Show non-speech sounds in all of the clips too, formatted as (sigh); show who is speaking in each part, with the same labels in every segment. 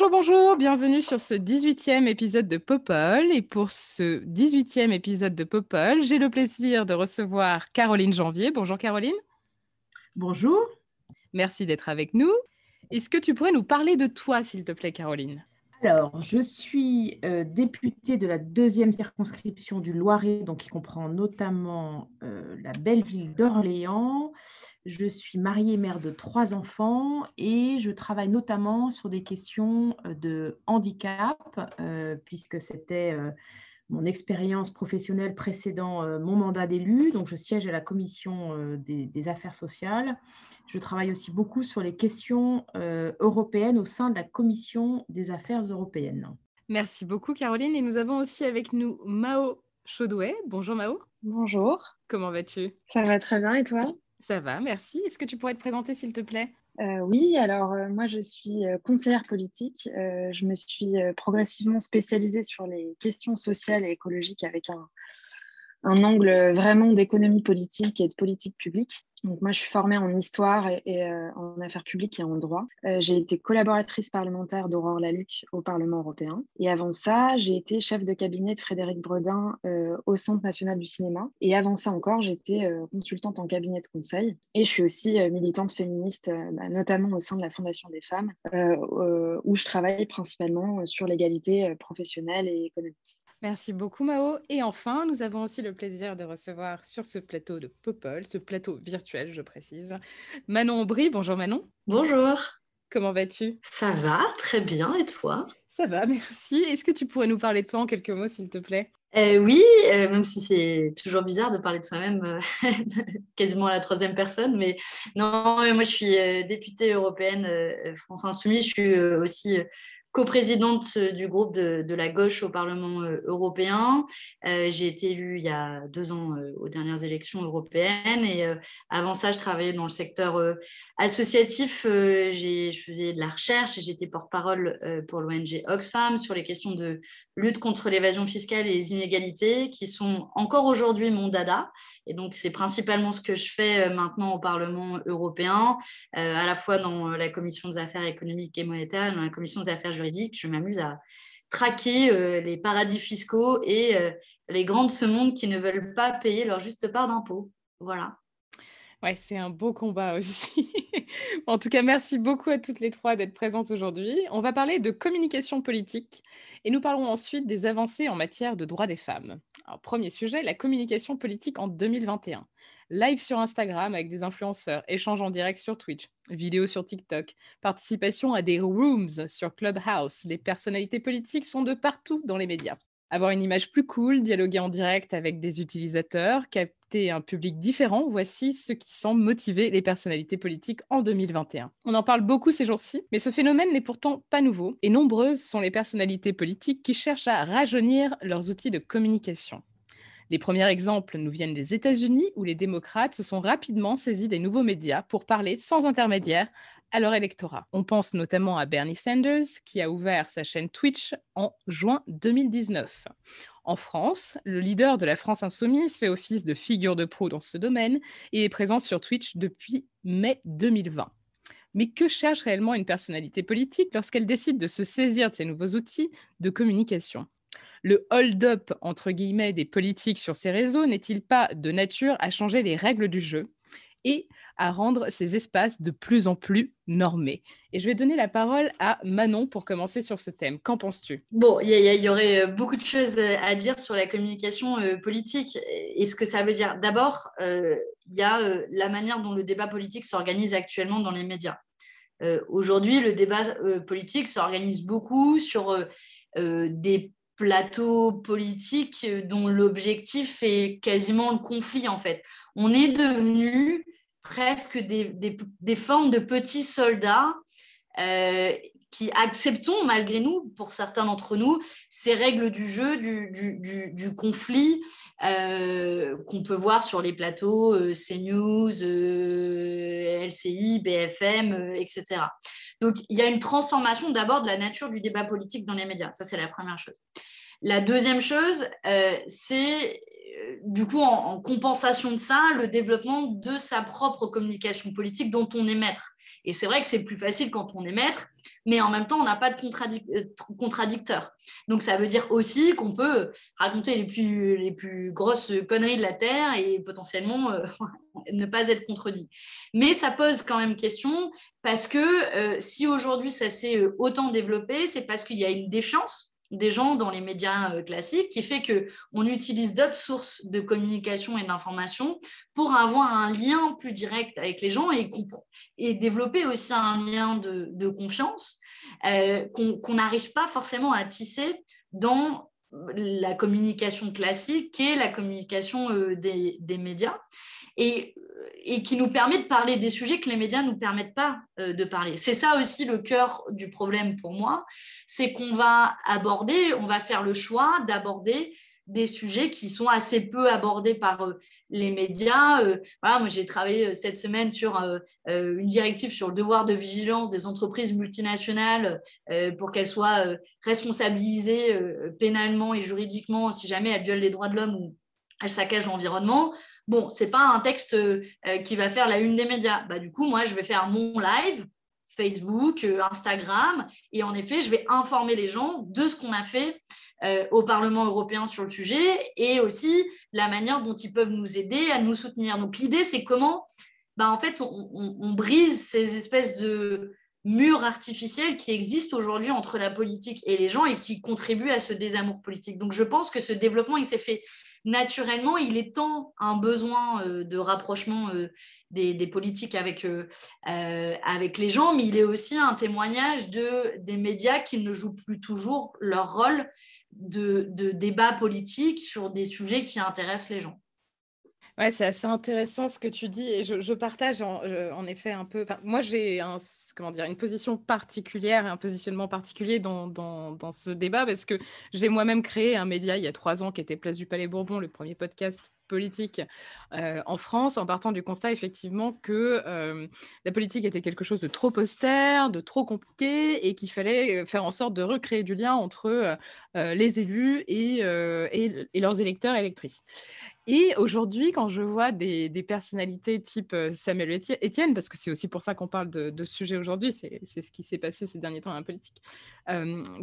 Speaker 1: Bonjour, bonjour, bienvenue sur ce 18e épisode de Popol. Et pour ce 18e épisode de Popol, j'ai le plaisir de recevoir Caroline Janvier. Bonjour Caroline,
Speaker 2: Bonjour.
Speaker 1: merci d'être avec nous. Est-ce que tu pourrais nous parler de toi, s'il te plaît, Caroline?
Speaker 2: Alors, je suis euh, députée de la deuxième circonscription du Loiret, donc qui comprend notamment euh, la belle ville d'Orléans. Je suis mariée, mère de trois enfants et je travaille notamment sur des questions euh, de handicap, puisque c'était mon expérience professionnelle précédant mon mandat d'élu. Donc, je siège à la commission des affaires sociales. Je travaille aussi beaucoup sur les questions euh, européennes au sein de la commission des affaires européennes.
Speaker 1: Merci beaucoup, Caroline. Et nous avons aussi avec nous Mao Chaudouet. Bonjour Mao,
Speaker 3: Bonjour,
Speaker 1: comment vas-tu?
Speaker 3: Ça va très bien et toi?
Speaker 1: Ça va, merci. Est-ce que tu pourrais te présenter, s'il te plaît?
Speaker 3: Euh, oui, alors euh, moi je suis euh, conseillère politique. Euh, je me suis euh, progressivement spécialisée sur les questions sociales et écologiques avec un, un angle vraiment d'économie politique et de politique publique. Donc moi je suis formée en histoire et, euh, en affaires publiques et en droit. Euh, j'ai été collaboratrice parlementaire d'Aurore Laluc au Parlement européen. Et avant ça, j'ai été chef de cabinet de Frédéric Bredin euh, au Centre national du cinéma. Et avant ça encore, j'étais consultante en cabinet de conseil. Et je suis aussi militante féministe, bah, notamment au sein de la Fondation des femmes, où je travaille principalement sur l'égalité professionnelle et économique.
Speaker 1: Merci beaucoup Mao. Et enfin, nous avons aussi le plaisir de recevoir sur ce plateau de Popol, ce plateau virtuel, je précise, Manon Aubry. Bonjour Manon,
Speaker 4: Bonjour,
Speaker 1: comment vas-tu?
Speaker 4: Ça va très bien et toi?
Speaker 1: Ça va, merci. Est-ce que tu pourrais nous parler de toi en quelques mots, s'il te plaît?
Speaker 4: Euh, oui, euh, même si c'est toujours bizarre de parler de soi-même euh, (laughs) quasiment à la troisième personne, mais non, moi je suis députée européenne France Insoumise, je suis aussi coprésidente euh, du groupe de, la gauche au Parlement euh, européen. Euh, j'ai été élue il y a deux ans aux dernières élections européennes et avant ça, je travaillais dans le secteur associatif. Je faisais de la recherche et j'étais porte-parole pour l'ONG Oxfam sur les questions de lutte contre l'évasion fiscale et les inégalités qui sont encore aujourd'hui mon dada. Et donc, c'est principalement ce que je fais euh, maintenant au Parlement européen, euh, à la fois dans la commission des affaires économiques et monétaires dans la commission des affaires juridiques. Je m'amuse à traquer euh, les paradis fiscaux et les grands de ce monde qui ne veulent pas payer leur juste part d'impôts. Voilà.
Speaker 1: Ouais, c'est un beau combat aussi. (laughs) En tout cas, merci beaucoup à toutes les trois d'être présentes aujourd'hui. On va parler de communication politique et nous parlerons ensuite des avancées en matière de droits des femmes. Alors, premier sujet, la communication politique en 2021. Live sur Instagram avec des influenceurs, échange en direct sur Twitch, vidéo sur TikTok, participation à des rooms sur Clubhouse. Les personnalités politiques sont de partout dans les médias. Avoir une image plus cool, dialoguer en direct avec des utilisateurs, capter un public différent, voici ce qui semble motiver les personnalités politiques en 2021. On en parle beaucoup ces jours-ci, mais ce phénomène n'est pourtant pas nouveau, et nombreuses sont les personnalités politiques qui cherchent à rajeunir leurs outils de communication. Les premiers exemples nous viennent des États-Unis, où les démocrates se sont rapidement saisis des nouveaux médias pour parler sans intermédiaire à leur électorat. On pense notamment à Bernie Sanders, qui a ouvert sa chaîne Twitch en juin 2019. En France, le leader de la France insoumise fait office de figure de proue dans ce domaine et est présent sur Twitch depuis mai 2020. Mais que cherche réellement une personnalité politique lorsqu'elle décide de se saisir de ces nouveaux outils de communication? Le hold-up, entre guillemets, des politiques sur ces réseaux n'est-il pas de nature à changer les règles du jeu et à rendre ces espaces de plus en plus normés? Et je vais donner la parole à Manon pour commencer sur ce thème. Qu'en penses-tu?
Speaker 4: Bon, il y, aurait euh, beaucoup de choses euh, à dire sur la communication euh, politique et ce que ça veut dire? D'abord, il y a la manière dont le débat politique s'organise actuellement dans les médias. Aujourd'hui, le débat politique s'organise beaucoup sur des plateaux politiques euh, dont l'objectif est quasiment le conflit, en fait. On est devenu presque des, formes de petits soldats qui acceptons malgré nous, pour certains d'entre nous, ces règles du jeu, du, conflit qu'on peut voir sur les plateaux CNews, LCI, BFM, etc. Donc il y a une transformation d'abord de la nature du débat politique dans les médias. Ça, c'est la première chose. La deuxième chose, c'est du coup, en, compensation de ça, le développement de sa propre communication politique dont on est maître. Et c'est vrai que c'est plus facile quand on est maître, mais en même temps, on n'a pas de euh, contradicteur. Donc, ça veut dire aussi qu'on peut raconter les plus, les plus grosses conneries de la Terre et potentiellement euh, (laughs) ne pas être contredit. Mais ça pose quand même question parce que euh, si aujourd'hui ça s'est autant développé, c'est parce qu'il y a une défiance des gens dans les médias euh, classiques qui fait qu'on utilise d'autres sources de communication et d'information pour avoir un lien plus direct avec les gens et, développer aussi un lien de, confiance euh, qu'on n'arrive pas forcément à tisser dans la communication classique qui est la communication euh, des, médias. Et qui nous permet de parler des sujets que les médias ne nous permettent pas euh, de parler. C'est ça aussi le cœur du problème pour moi, c'est qu'on va aborder, on va faire le choix d'aborder des sujets qui sont assez peu abordés par euh, les médias. Euh, voilà, moi, j'ai travaillé cette semaine sur une directive sur le devoir de vigilance des entreprises multinationales pour qu'elles soient responsabilisées pénalement et juridiquement si jamais elles violent les droits de l'homme ou elles saccagent l'environnement. Bon, c'est pas un texte euh, qui va faire la une des médias. Bah, du coup, moi, je vais faire mon live, Facebook, euh, Instagram, et en effet, je vais informer les gens de ce qu'on a fait euh, au Parlement européen sur le sujet et aussi la manière dont ils peuvent nous aider à nous soutenir. Donc, l'idée, c'est comment, bah, en fait, on, brise ces espèces de murs artificiels qui existent aujourd'hui entre la politique et les gens et qui contribuent à ce désamour politique. Donc, je pense que ce développement, il s'est fait naturellement, il est tant un besoin euh, de rapprochement euh, des, politiques avec, euh, avec les gens, mais il est aussi un témoignage de, des médias qui ne jouent plus toujours leur rôle de, de débat politique sur des sujets qui intéressent les gens.
Speaker 1: Ouais, c'est assez intéressant ce que tu dis je, partage en, effet un peu. Moi, j'ai comment dire, une position particulière un positionnement particulier dans, dans, ce débat parce que j'ai moi-même créé un média il y a trois ans qui était Place du Palais Bourbon, le premier podcast politique euh, en France, en partant du constat effectivement que euh, la politique était quelque chose de trop austère, de trop compliqué, et qu'il fallait faire en sorte de recréer du lien entre euh, les élus et, et, leurs électeurs et électrices. Et aujourd'hui, quand je vois des, personnalités type Samuel Etienne, parce que c'est aussi pour ça qu'on parle de, ce sujet aujourd'hui, c'est ce qui s'est passé ces derniers temps en politique,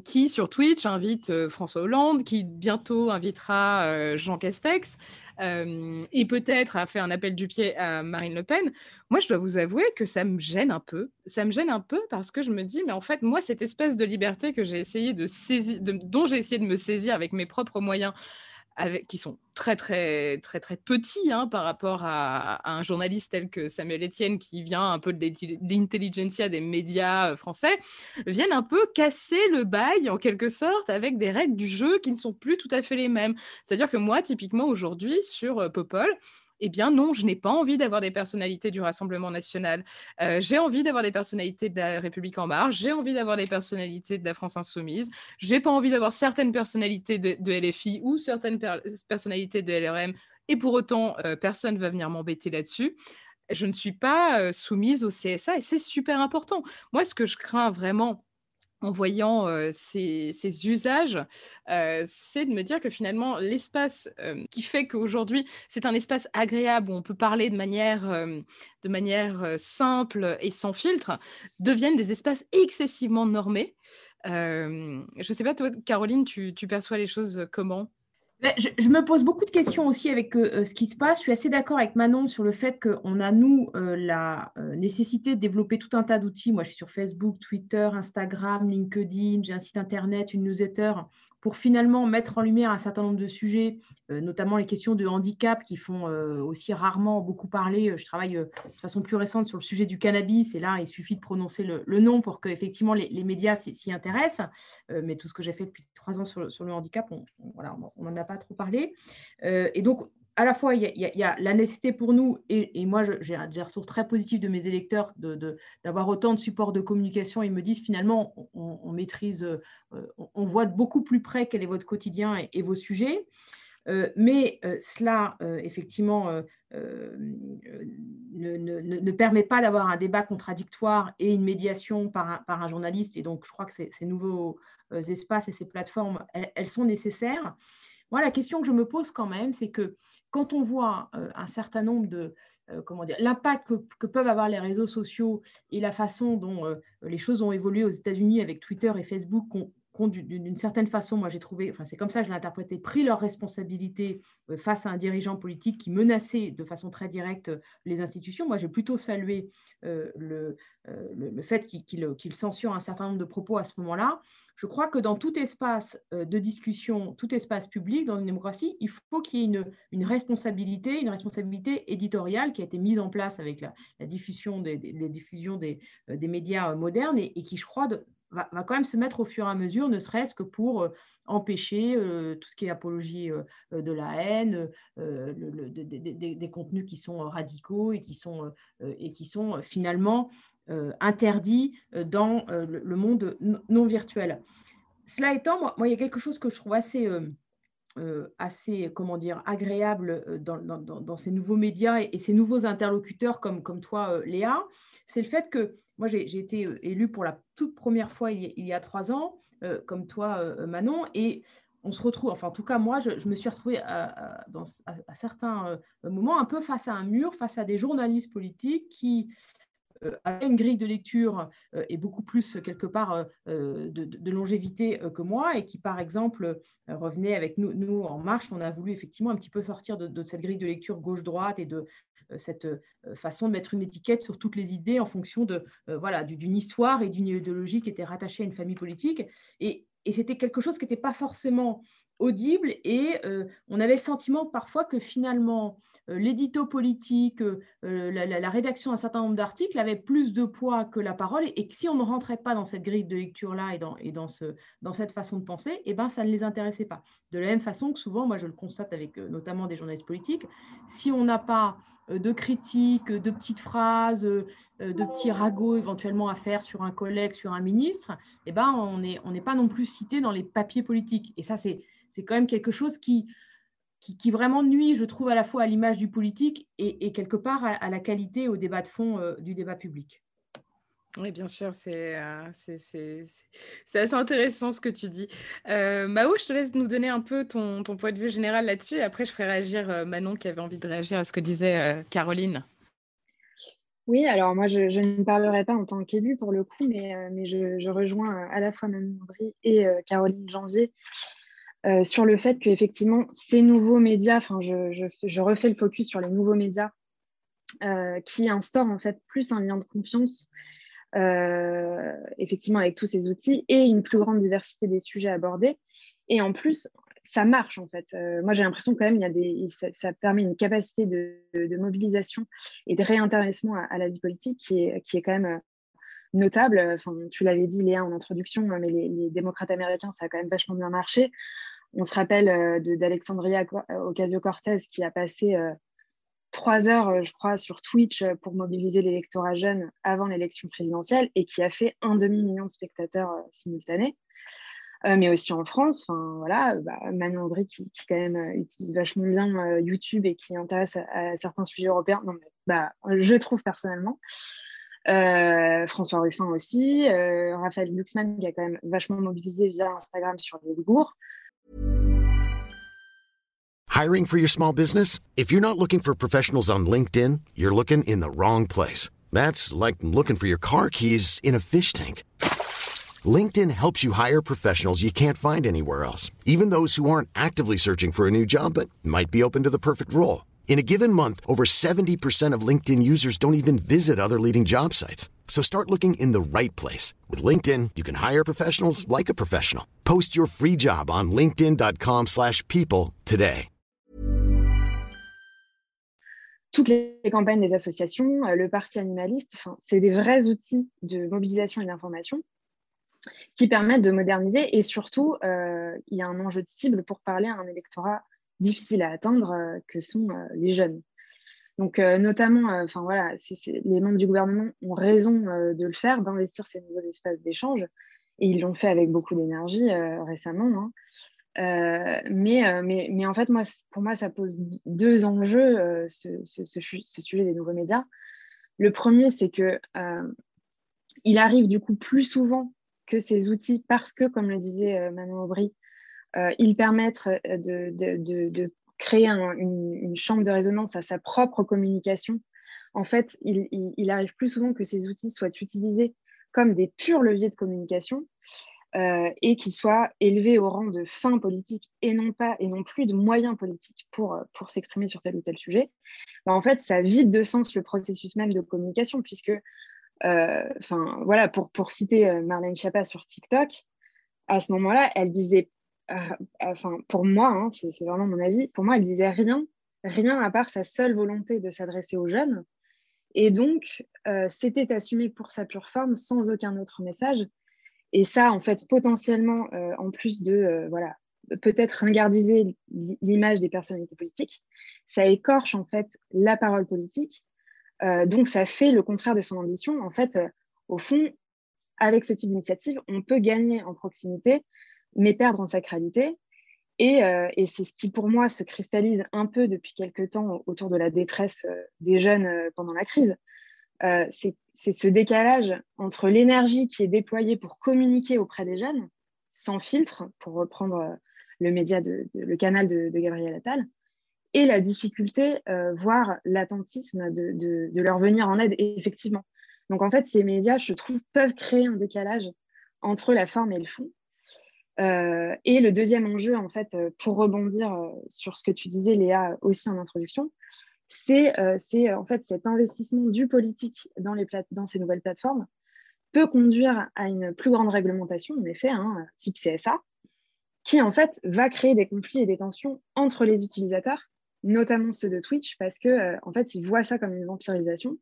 Speaker 1: qui sur Twitch invite François Hollande, qui bientôt invitera Jean Castex, et peut-être a fait un appel du pied à Marine Le Pen, moi je dois vous avouer que ça me gêne un peu. Ça me gêne un peu parce que je me dis, mais en fait, moi, cette espèce de liberté que j'ai essayé de saisir, dont j'ai essayé de me saisir avec mes propres moyens, qui sont très très très très petits hein, par rapport à, un journaliste tel que Samuel Etienne qui vient un peu de l'intelligentsia des médias euh, français, viennent un peu casser le bail en quelque sorte avec des règles du jeu qui ne sont plus tout à fait les mêmes. C'est-à-dire que moi, typiquement aujourd'hui sur euh, Popol, eh bien non, je n'ai pas envie d'avoir des personnalités du Rassemblement national. Euh, j'ai envie d'avoir des personnalités de la République en marche, j'ai envie d'avoir des personnalités de la France insoumise, j'ai pas envie d'avoir certaines personnalités de, LFI ou certaines personnalités de LRM, et pour autant, euh, personne ne va venir m'embêter là-dessus je ne suis pas euh, soumise au CSA et c'est super important. Moi, ce que je crains vraiment en voyant ces, usages, c'est de me dire que finalement, l'espace qui fait qu'aujourd'hui, c'est un espace agréable où on peut parler de manière, simple et sans filtre, deviennent des espaces excessivement normés. je ne sais pas, toi, Caroline, tu perçois les choses comment?
Speaker 2: Je, me pose beaucoup de questions aussi avec euh, ce qui se passe. Je suis assez d'accord avec Manon sur le fait qu'on a, nous, euh, la euh, nécessité de développer tout un tas d'outils. Moi, je suis sur Facebook, Twitter, Instagram, LinkedIn, j'ai un site internet, une newsletter pour finalement mettre en lumière un certain nombre de sujets, euh, notamment les questions de handicap qui font euh, aussi rarement beaucoup parler. Je travaille euh, de façon plus récente sur le sujet du cannabis et là, il suffit de prononcer le, nom pour que effectivement les, médias s'y intéressent. mais tout ce que j'ai fait depuis trois ans sur, le handicap, on n'en a pas trop parlé. et donc, à la fois, il y, a, la nécessité pour nous, et, moi, j'ai un retour très positif de mes électeurs d'avoir autant de supports de communication. Ils me disent finalement, on, maîtrise, euh, on voit de beaucoup plus près quel est votre quotidien et, vos sujets. Euh, mais euh, cela, effectivement, ne, permet pas d'avoir un débat contradictoire et une médiation un, par un, journaliste. Et donc, je crois que ces, nouveaux espaces et ces plateformes, elles sont nécessaires. Moi, la question que je me pose quand même, c'est que quand on voit euh, un certain nombre de, euh, comment dire, l'impact que, peuvent avoir les réseaux sociaux et la façon dont euh, les choses ont évolué aux États-Unis avec Twitter et Facebook, d'une certaine façon, moi j'ai trouvé, enfin c'est comme ça que je l'ai interprété, pris leurs responsabilités face à un dirigeant politique qui menaçait de façon très directe les institutions. Moi j'ai plutôt salué le, le, fait qu'il censure un certain nombre de propos à ce moment-là. Je crois que dans tout espace euh, de discussion, tout espace public dans une démocratie, il faut qu'il y ait une, une, responsabilité, une responsabilité éditoriale qui a été mise en place avec la, diffusion des, diffusions des, euh, des médias euh, modernes et, qui, je crois, va, quand même se mettre au fur et à mesure, ne serait-ce que pour empêcher tout ce qui est apologie de la haine, des contenus qui sont radicaux et qui sont, et qui sont finalement euh, interdit euh, dans euh, le monde non virtuel. Cela étant, moi, il y a quelque chose que je trouve assez, assez comment dire, agréable dans, ces nouveaux médias et, ces nouveaux interlocuteurs comme toi, Léa, c'est le fait que moi, j'ai été élue pour la toute première fois il y a, trois ans, comme toi, Manon, et on se retrouve, enfin en tout cas moi, je, me suis retrouvée à, certains moments un peu face à un mur, face à des journalistes politiques qui euh, avait une grille de lecture euh, et beaucoup plus quelque part euh, de, longévité que moi et qui par exemple revenait avec nous, nous en marche, on a voulu effectivement un petit peu sortir de, cette grille de lecture gauche-droite et de cette façon de mettre une étiquette sur toutes les idées en fonction de voilà d'une histoire et d'une idéologie qui était rattachée à une famille politique. Et, et c'était quelque chose qui n'était pas forcément audible et on avait le sentiment parfois que finalement l'édito politique, la, rédaction d'un certain nombre d'articles avait plus de poids que la parole et, que si on ne rentrait pas dans cette grille de lecture-là et, dans, et dans, ce, dans cette façon de penser, eh ben, ça ne les intéressait pas. De la même façon que souvent, moi je le constate avec notamment des journalistes politiques, si on n'a pas de critiques, de petites phrases, de petits ragots éventuellement à faire sur un collègue, sur un ministre, eh ben, on n'est on pas non plus cité dans les papiers politiques. Et ça, c'est c'est quand même quelque chose qui, qui, vraiment nuit, je trouve, à la fois à l'image du politique et, quelque part à, la qualité, au débat de fond euh, du débat public.
Speaker 1: Oui, bien sûr, euh, c'est assez intéressant ce que tu dis. Euh, Mao, je te laisse nous donner un peu ton, ton point de vue général là-dessus et après je ferai réagir euh, Manon qui avait envie de réagir à ce que disait Caroline.
Speaker 3: Oui, alors moi je, ne parlerai pas en tant qu'élue pour le coup, mais, mais je, je, rejoins à la fois Manon Aubry et Caroline Janvier euh, sur le fait qu'effectivement, ces nouveaux médias, enfin, je, refais le focus sur les nouveaux médias euh, qui instaurent en fait plus un lien de confiance, euh, effectivement, avec tous ces outils et une plus grande diversité des sujets abordés. Et en plus, ça marche en fait. moi, j'ai l'impression quand a des, ça, permet une capacité de, mobilisation et de réintéressement à, la vie politique qui est, qui est quand même notable. Enfin, tu l'avais dit, Léa, en introduction, mais les, démocrates américains, ça a quand même vachement bien marché. On se rappelle euh, d'Alexandria Ocasio-Cortez qui a passé euh, trois heures, euh, je crois, sur Twitch pour mobiliser l'électorat jeune avant l'élection présidentielle et qui a fait un demi-million de spectateurs simultanés. mais aussi en France, voilà, bah, Manon Aubry qui, quand même utilise vachement bien YouTube et qui intéresse à, certains sujets européens. Non, bah, je trouve personnellement. Euh, François Ruffin aussi, euh, Raphaël Luxman qui a quand même vachement mobilisé via Instagram sur les Ouïghours.
Speaker 5: Hiring for your small business? If you're not looking for professionals on LinkedIn, you're looking in the wrong place. That's like looking for your car keys in a fish tank. LinkedIn helps you hire professionals you can't find anywhere else, even those who aren't actively searching for a new job but might be open to the perfect role. In a given month, over 70% of LinkedIn users don't even visit other leading job sites. So start looking in the right place. With LinkedIn, you can hire professionals like a professional. Post your free job on linkedin.com slash people today.
Speaker 3: Toutes les campagnes des associations, euh, le parti animaliste, c'est des vrais outils de mobilisation et d'information qui permettent de moderniser et surtout, euh, il y a un enjeu de cible pour parler à un électorat difficiles à atteindre que sont les jeunes. Donc, notamment, enfin voilà, les membres du gouvernement ont raison de le faire, d'investir ces nouveaux espaces d'échange, et ils l'ont fait avec beaucoup d'énergie récemment. Hein. mais, mais, mais, en fait, moi, pour moi, ça pose deux enjeux, ce, ce, sujet des nouveaux médias. Le premier, c'est que il arrive du coup plus souvent que ces outils, parce que, comme le disait Manon Aubry, ils permettent de, de, de, créer une, chambre de résonance à sa propre communication. En fait, il, il, arrive plus souvent que ces outils soient utilisés comme des purs leviers de communication euh, et qu'ils soient élevés au rang de fins politiques et non pas et non plus de moyens politiques pour, pour s'exprimer sur tel ou tel sujet. Ben, en fait, ça vide de sens le processus même de communication puisque, euh, enfin voilà, pour, pour citer euh, Marlène Schiappa sur TikTok, à ce moment-là, elle disait euh, enfin, pour moi, hein, c'est vraiment mon avis, pour moi, elle disait rien, rien à part sa seule volonté de s'adresser aux jeunes. Et donc, euh, c'était assumé pour sa pure forme, sans aucun autre message. Et ça, en fait, potentiellement, euh, en plus de, voilà, peut-être ringardiser l'image des personnalités politiques, ça écorche, en fait, la parole politique. donc, ça fait le contraire de son ambition. En fait, au fond, avec ce type d'initiative, on peut gagner en proximité mais perdre en sacralité. Et, euh, et c'est ce qui, pour moi, se cristallise un peu depuis quelques temps autour de la détresse euh, des jeunes euh, pendant la crise. c'est ce décalage entre l'énergie qui est déployée pour communiquer auprès des jeunes, sans filtre, pour reprendre le média, de, le canal de, Gabriel Attal, et la difficulté, voire l'attentisme de, leur venir en aide, effectivement. Donc, en fait, ces médias, je trouve, peuvent créer un décalage entre la forme et le fond. Euh, et le deuxième enjeu, en fait, euh, pour rebondir euh, sur ce que tu disais, Léa, aussi en introduction, c'est en fait cet investissement du politique dans, ces nouvelles plateformes peut conduire à une plus grande réglementation, en effet, hein, type CSA, qui en fait va créer des conflits et des tensions entre les utilisateurs, notamment ceux de Twitch, parce que en fait, ils voient ça comme une vampirisation.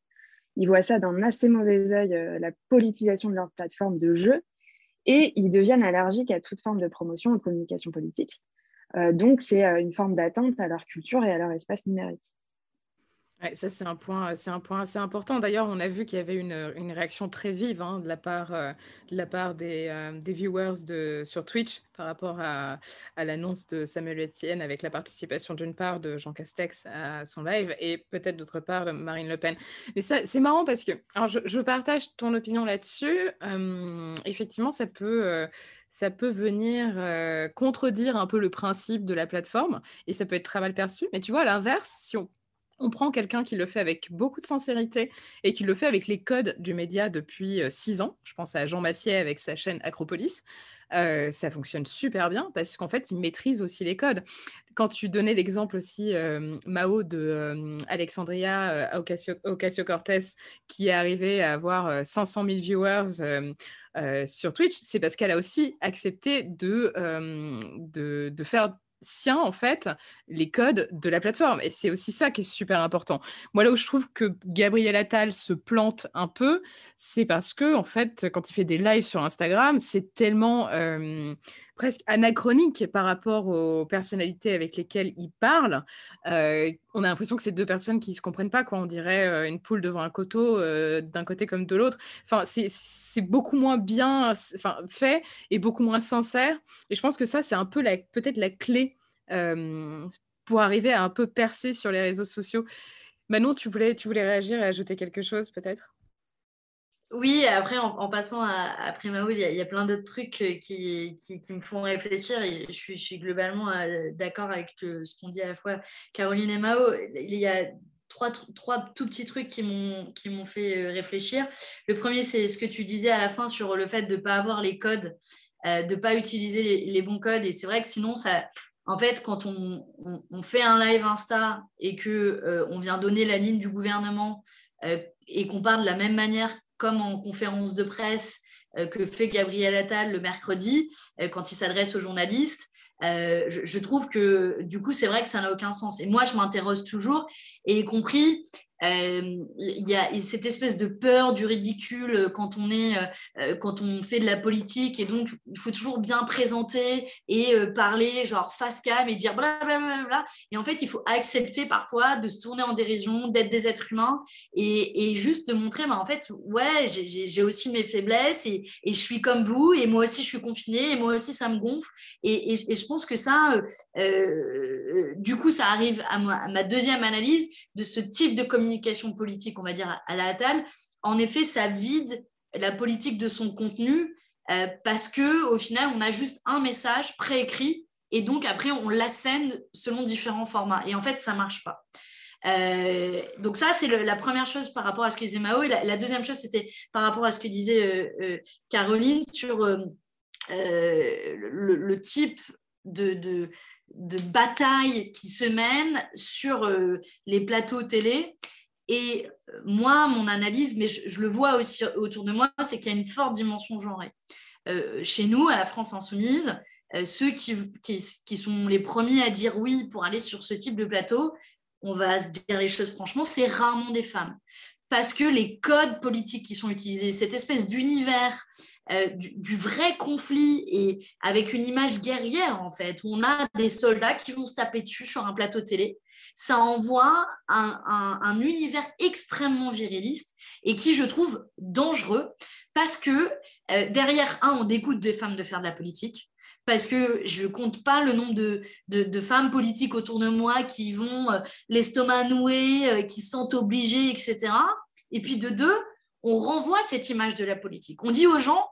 Speaker 3: Ils voient ça d'un assez mauvais œil, la politisation de leur plateforme de jeu, et ils deviennent allergiques à toute forme de promotion ou de communication politique. Euh, donc, c'est euh, une forme d'atteinte à leur culture et à leur espace numérique
Speaker 1: ça, c'est un point, c'est un point assez important. D'ailleurs, on a vu qu'il y avait une, réaction très vive hein, de la part, euh, de la part des, euh, viewers sur Twitch par rapport à, l'annonce de Samuel Etienne avec la participation d'une part de Jean Castex à son live et peut-être d'autre part de Marine Le Pen. Mais ça, c'est marrant parce que alors je, partage ton opinion là-dessus. Euh, effectivement, ça peut ça peut venir contredire un peu le principe de la plateforme et ça peut être très mal perçu. Mais tu vois, à l'inverse, si on on prend quelqu'un qui le fait avec beaucoup de sincérité et qui le fait avec les codes du média depuis six ans. Je pense à Jean Massier avec sa chaîne Acropolis. ça fonctionne super bien parce qu'en fait, il maîtrise aussi les codes. Quand tu donnais l'exemple aussi, Mao de Alexandria Ocasio-Cortez, qui est arrivé à avoir 500 000 viewers sur Twitch, c'est parce qu'elle a aussi accepté de, de faire sien en fait les codes de la plateforme et c'est aussi ça qui est super important. Moi là où je trouve que Gabriel Attal se plante un peu, c'est parce que en fait quand il fait des lives sur Instagram, c'est tellement presque anachronique par rapport aux personnalités avec lesquelles il parle. on a l'impression que c'est deux personnes qui se comprennent pas quoi, on dirait une poule devant un coteau d'un côté comme de l'autre. Enfin c'est beaucoup moins bien enfin, fait et beaucoup moins sincère et je pense que ça c'est un peu peut-être la clé pour arriver à un peu percer sur les réseaux sociaux. Manon, tu voulais, tu voulais réagir et ajouter quelque chose peut-être?
Speaker 4: Oui, après, en, passant à, après Mao, il y, a, plein d'autres trucs qui, qui, me font réfléchir je suis, globalement d'accord avec ce qu'ont dit à la fois Caroline et Mao. Il y a trois, trois tout petits trucs qui m'ont fait réfléchir. Le premier, c'est ce que tu disais à la fin sur le fait de ne pas avoir les codes, de ne pas utiliser les, bons codes. Et c'est vrai que sinon, ça, en fait, quand on, fait un live Insta et que euh, on vient donner la ligne du gouvernement euh, et qu'on parle de la même manière comme en conférence de presse euh, que fait Gabriel Attal le mercredi quand il s'adresse aux journalistes, je, trouve que du coup, c'est vrai que ça n'a aucun sens. Et moi, je m'interroge toujours, et y compris il y a cette espèce de peur du ridicule quand on, est, quand on fait de la politique et donc il faut toujours bien présenter et parler genre face cam et dire blablabla. Et en fait, il faut accepter parfois de se tourner en dérision, d'être des êtres humains et, juste de montrer, bah, en fait, ouais, j'ai aussi mes faiblesses et, je suis comme vous et moi aussi je suis confinée et moi aussi ça me gonfle. Et, et je pense que ça, du coup, ça arrive à, à ma deuxième analyse de ce type de communication communication politique, on va dire, à la Attal, en effet, ça vide la politique de son contenu euh, parce que au final, on a juste un message préécrit et donc après, on l'assène selon différents formats. Et en fait, ça marche pas. Euh, donc ça, c'est la première chose par rapport à ce que disait Mao. Et la, deuxième chose, c'était par rapport à ce que disait euh, Caroline sur le, type de, de, de, bataille qui se mène sur les plateaux télé. Et euh, moi, mon analyse, mais je, le vois aussi autour de moi, c'est qu'il y a une forte dimension genrée. Euh, chez nous, à la France insoumise, euh, ceux qui, sont les premiers à dire oui pour aller sur ce type de plateau, on va se dire les choses franchement, c'est rarement des femmes. Parce que les codes politiques qui sont utilisés, cette espèce d'univers du, du, vrai conflit et avec une image guerrière en fait, où on a des soldats qui vont se taper dessus sur un plateau télé, ça envoie un, univers extrêmement viriliste et qui, je trouve, dangereux parce que euh, derrière, un, on dégoûte des femmes de faire de la politique parce que je ne compte pas le nombre de, femmes politiques autour de moi qui vont euh, l'estomac noué, euh, qui se sentent obligées, etc. Et puis de deux, on renvoie cette image de la politique. On dit aux gens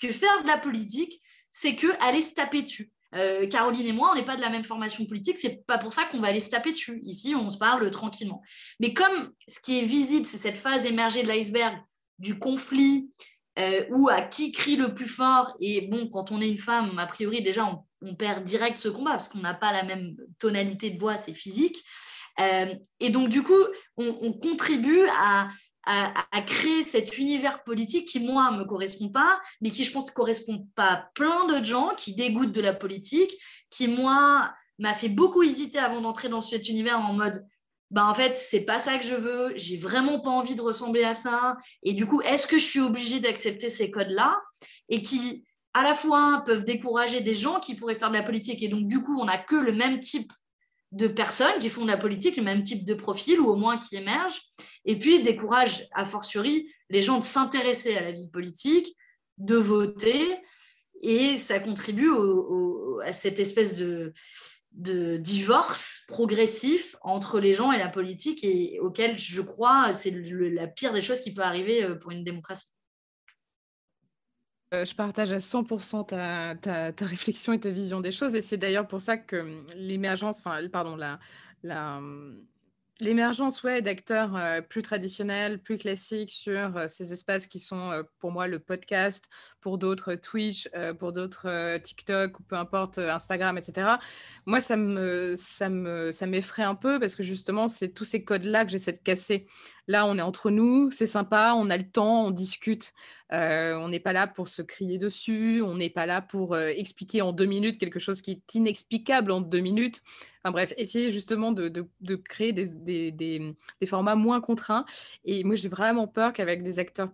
Speaker 4: que faire de la politique, c'est que aller se taper dessus. Euh, Caroline et moi, on n'est pas de la même formation politique, c'est pas pour ça qu'on va aller se taper dessus. Ici, on se parle tranquillement. Mais comme ce qui est visible, c'est cette phase émergée de l'iceberg du conflit, euh, où à qui crie le plus fort, et bon, quand on est une femme, a priori, déjà, on, perd direct ce combat, parce qu'on n'a pas la même tonalité de voix, c'est physique. Euh, et donc, du coup, on contribue à, à, créer cet univers politique qui, moi, me correspond pas, mais qui, je pense, correspond pas à plein de gens qui dégoûtent de la politique, qui, moi, m'a fait beaucoup hésiter avant d'entrer dans cet univers en mode bah en fait c'est pas ça que je veux j'ai vraiment pas envie de ressembler à ça et du coup est-ce que je suis obligée d'accepter ces codes là et qui à la fois peuvent décourager des gens qui pourraient faire de la politique et donc du coup on n'a que le même type de personnes qui font de la politique, le même type de profil ou au moins qui émergent, et puis décourage a fortiori les gens de s'intéresser à la vie politique, de voter, et ça contribue à cette espèce de, de divorce progressif entre les gens et la politique, et auquel je crois c'est la pire des choses qui peut arriver euh, pour une démocratie.
Speaker 1: Euh, je partage à 100% ta, ta, réflexion et ta vision des choses. Et c'est d'ailleurs pour ça que hum, l'émergence, pardon, hum, L'émergence ouais, d'acteurs euh, plus traditionnels, plus classiques sur euh, ces espaces qui sont pour moi le podcast, pour d'autres Twitch, pour d'autres TikTok ou peu importe Instagram, etc. Moi, ça me, ça me, ça m'effraie un peu parce que justement, c'est tous ces codes-là que j'essaie de casser. Là, on est entre nous, c'est sympa, on a le temps, on discute. on n'est pas là pour se crier dessus, on n'est pas là pour expliquer en deux minutes quelque chose qui est inexplicable en deux minutes. Enfin bref, essayer justement de, de, créer des, des, des, formats moins contraints. Et moi, j'ai vraiment peur qu'avec des acteurs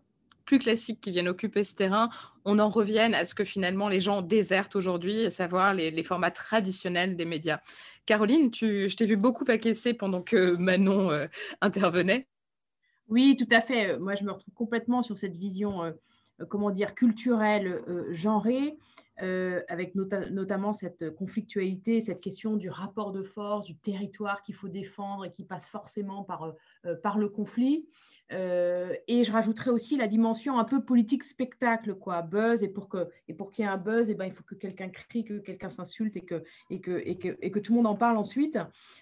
Speaker 1: plus classiques qui viennent occuper ce terrain, on en revienne à ce que finalement les gens désertent aujourd'hui, à savoir les, les, formats traditionnels des médias. Caroline, tu, je t'ai vu beaucoup acquiescer pendant que Manon euh, intervenait.
Speaker 2: Oui, tout à fait. Moi, je me retrouve complètement sur cette vision, euh, comment dire, culturelle, euh, genrée. Euh, avec notamment cette conflictualité, cette question du rapport de force, du territoire qu'il faut défendre et qui passe forcément par, euh, euh, par le conflit. et je rajouterais aussi la dimension un peu politique spectacle, quoi, buzz. Et pour et qu'il y ait un buzz, et eh ben, il faut que quelqu'un crie, que quelqu'un s'insulte et que, et, que, et, que, et que tout le monde en parle ensuite.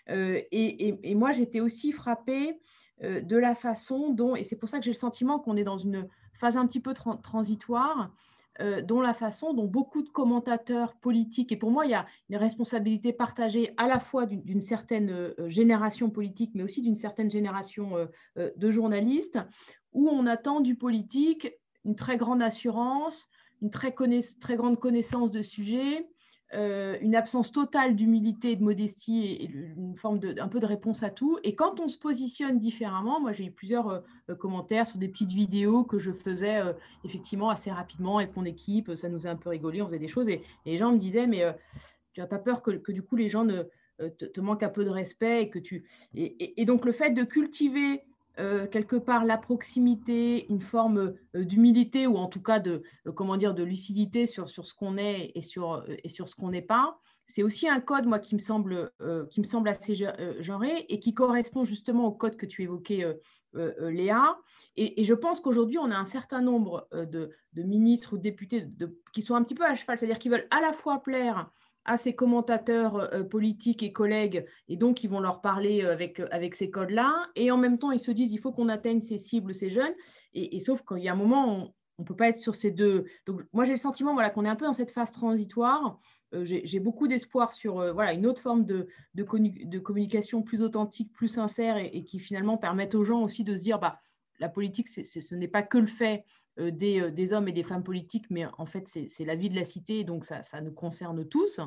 Speaker 2: Et, et, moi, j'étais aussi frappée de la façon dont, et c'est pour ça que j'ai le sentiment qu'on est dans une phase un petit peu transitoire, euh, dont la façon dont beaucoup de commentateurs politiques, et pour moi, il y a une responsabilité partagée à la fois d'une certaine euh, génération politique, mais aussi d'une certaine génération euh, de journalistes, où on attend du politique une très grande assurance, une très, très grande connaissance de sujet, euh, une absence totale d'humilité et de modestie et, une forme de un peu de réponse à tout. Et quand on se positionne différemment, moi j'ai eu plusieurs euh, commentaires sur des petites vidéos que je faisais euh, effectivement assez rapidement avec mon équipe, ça nous a un peu rigolé, on faisait des choses et, les gens me disaient mais tu n'as pas peur que, que, du coup les gens ne, te, manquent un peu de respect et que tu et donc le fait de cultiver euh, quelque part la proximité, une forme euh, d'humilité ou en tout cas de, euh, comment dire, de lucidité sur, sur ce qu'on est et sur, et sur ce qu'on n'est pas. C'est aussi un code, moi, qui me semble, qui me semble assez genré et qui correspond justement au code que tu évoquais, Léa. Et, je pense qu'aujourd'hui, on a un certain nombre de, de ministres ou de députés qui sont un petit peu à cheval, c'est-à-dire qui veulent à la fois plaire à ses commentateurs euh, politiques et collègues, et donc ils vont leur parler euh, avec, euh, avec ces codes-là, et en même temps ils se disent il faut qu'on atteigne ces cibles, ces jeunes, et, sauf qu'il y a un moment, on ne peut pas être sur ces deux. Donc moi j'ai le sentiment voilà, qu'on est un peu dans cette phase transitoire, j'ai beaucoup d'espoir sur voilà, une autre forme de, de, communication plus authentique, plus sincère, et, qui finalement permettent aux gens aussi de se dire bah, la politique, ce n'est pas que le fait euh, euh, des, hommes et des femmes politiques, mais en fait, c'est la vie de la cité, donc ça, nous concerne tous.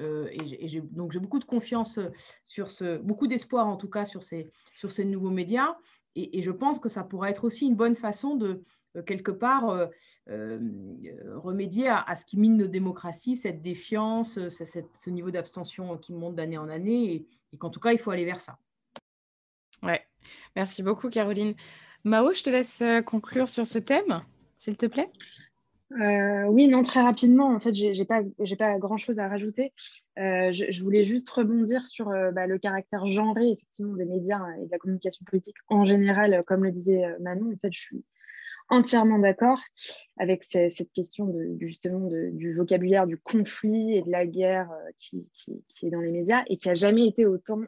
Speaker 2: Euh, et, donc, j'ai beaucoup de confiance sur ce, beaucoup d'espoir en tout cas sur ces, nouveaux médias. Et, je pense que ça pourrait être aussi une bonne façon de, quelque part, remédier à, ce qui mine nos démocraties, cette défiance, ce, niveau d'abstention qui monte d'année en année, et, et qu'en tout cas, il faut aller vers ça.
Speaker 1: Ouais, merci beaucoup, Caroline. Mao, je te laisse conclure sur ce thème s'il te plaît
Speaker 3: euh, oui, non, très rapidement. En fait, j'ai pas, pas grand-chose à rajouter. Euh, je, voulais juste rebondir sur euh, bah, le caractère genré, effectivement, des médias et de la communication politique en général, comme le disait Manon. En fait, je suis entièrement d'accord avec cette question de, justement du vocabulaire du conflit et de la guerre qui, est dans les médias et qui a jamais été autant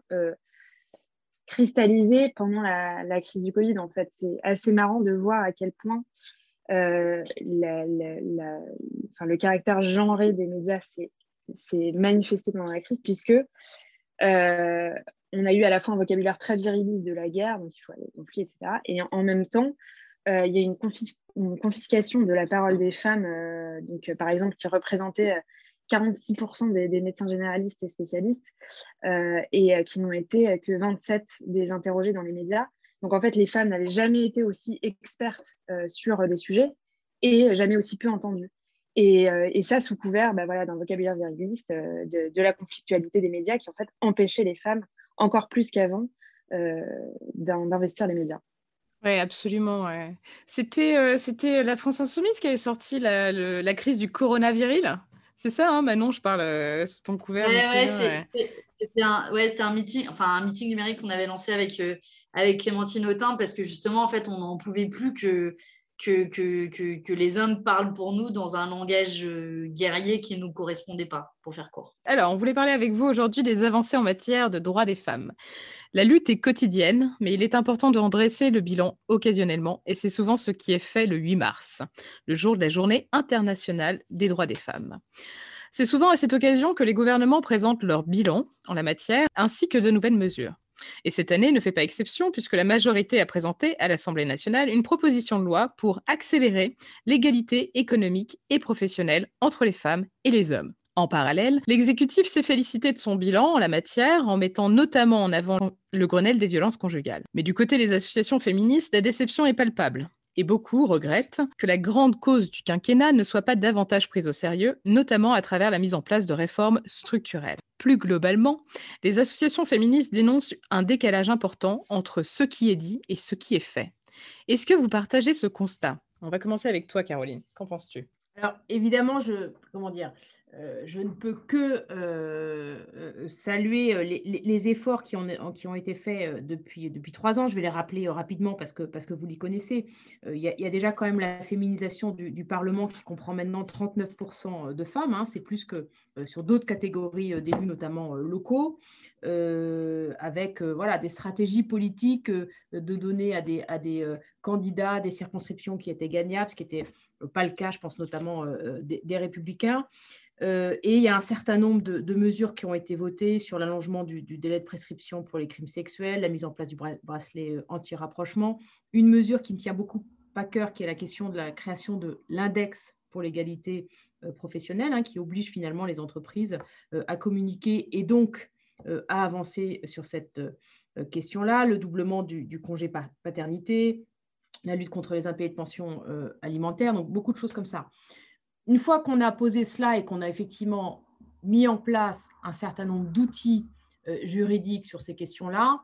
Speaker 3: cristallisé pendant la, crise du Covid. En fait, c'est assez marrant de voir à quel point euh, le caractère genré des médias s'est manifesté pendant la crise, puisque euh, on a eu à la fois un vocabulaire très viriliste de la guerre, donc il faut aller au conflit, etc. Et en, même temps, euh, il y a une, confiscation de la parole des femmes, donc, par exemple, qui représentait 46% des, des, médecins généralistes et spécialistes, et qui n'ont été que 27 des interrogés dans les médias. Donc en fait, les femmes n'avaient jamais été aussi expertes euh, sur des sujets et jamais aussi peu entendues. Et, euh, ça sous couvert bah, voilà, d'un vocabulaire viriliste, euh, de, la conflictualité des médias qui en fait empêchait les femmes, encore plus qu'avant, d'investir les médias.
Speaker 1: Oui, absolument. C'était, la France Insoumise qui avait sorti la, la crise du coronavirus. C'est ça, hein, Manon, je parle euh, sous ton couvert.
Speaker 4: c'était un, meeting, enfin un meeting numérique qu'on avait lancé avec, euh, avec Clémentine Autain parce que justement, en fait, on n'en pouvait plus que, que, les hommes parlent pour nous dans un langage euh, guerrier qui ne nous correspondait pas, pour faire court.
Speaker 1: Alors, on voulait parler avec vous aujourd'hui des avancées en matière de droits des femmes. La lutte est quotidienne, mais il est important de en dresser le bilan occasionnellement, et c'est souvent ce qui est fait le 8 mars, le jour de la journée internationale des droits des femmes. C'est souvent à cette occasion que les gouvernements présentent leur bilan en la matière, ainsi que de nouvelles mesures. Et cette année ne fait pas exception puisque la majorité a présenté à l'Assemblée nationale une proposition de loi pour accélérer l'égalité économique et professionnelle entre les femmes et les hommes. En parallèle, l'exécutif s'est félicité de son bilan en la matière en mettant notamment en avant le Grenelle des violences conjugales. Mais du côté des associations féministes, la déception est palpable. Et beaucoup regrettent que la grande cause du quinquennat ne soit pas davantage prise au sérieux, notamment à travers la mise en place de réformes structurelles. Plus globalement, les associations féministes dénoncent un décalage important entre ce qui est dit et ce qui est fait. Est-ce que vous partagez ce constat? On va commencer avec toi, Caroline. Qu'en penses-tu?
Speaker 2: Alors évidemment, je comment dire, euh, je ne peux que euh, euh, saluer les, efforts qui ont, été faits depuis, trois ans. Je vais les rappeler rapidement parce que, vous les connaissez. Il y, a déjà quand même la féminisation du, Parlement qui comprend maintenant 39% de femmes. Hein. C'est plus que sur d'autres catégories d'élus, notamment locaux. avec des stratégies politiques de donner à des candidats des circonscriptions qui étaient gagnables, ce qui n'était pas le cas, je pense notamment des républicains. Euh, et il y a un certain nombre de, mesures qui ont été votées sur l'allongement du, délai de prescription pour les crimes sexuels, la mise en place du bracelet euh, anti-rapprochement. Une mesure qui me tient beaucoup à cœur, qui est la question de la création de l'index pour l'égalité professionnelle, hein, qui oblige finalement les entreprises à communiquer et donc à avancer sur cette question-là, le doublement du, congé paternité, la lutte contre les impayés de pension alimentaire, donc beaucoup de choses comme ça. Une fois qu'on a posé cela et qu'on a effectivement mis en place un certain nombre d'outils juridiques sur ces questions-là,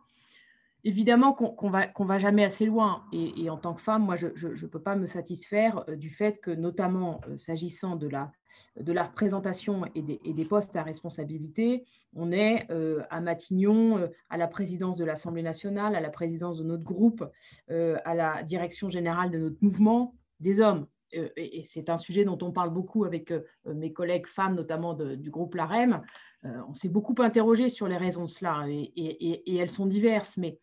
Speaker 2: évidemment qu'on ne va, jamais assez loin. Et, en tant que femme, moi, je ne peux pas me satisfaire euh, du fait que, notamment euh, s'agissant de la, représentation et des, postes à responsabilité, on est euh, à Matignon, à la présidence de l'Assemblée nationale, à la présidence de notre groupe, à la direction générale de notre mouvement, des hommes. Et c'est un sujet dont on parle beaucoup avec mes collègues femmes, notamment du groupe LAREM. on s'est beaucoup interrogé sur les raisons de cela et, elles sont diverses, mais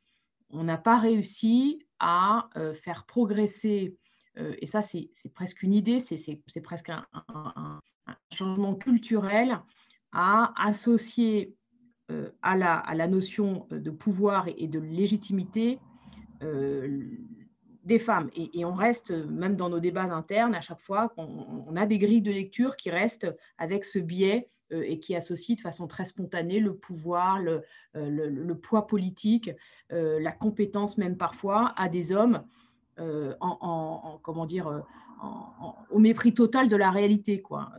Speaker 2: on n'a pas réussi à euh, faire progresser, euh, et ça c'est presque une idée, c'est presque un, changement culturel, à associer euh, à, la, notion de pouvoir et, de légitimité des femmes. Et, on reste, même dans nos débats internes, à chaque fois, on, a des grilles de lecture qui restent avec ce biais euh, et qui associe de façon très spontanée le pouvoir, le, euh, poids politique, euh, la compétence même parfois à des hommes en, comment dire, au mépris total de la réalité. Quoi.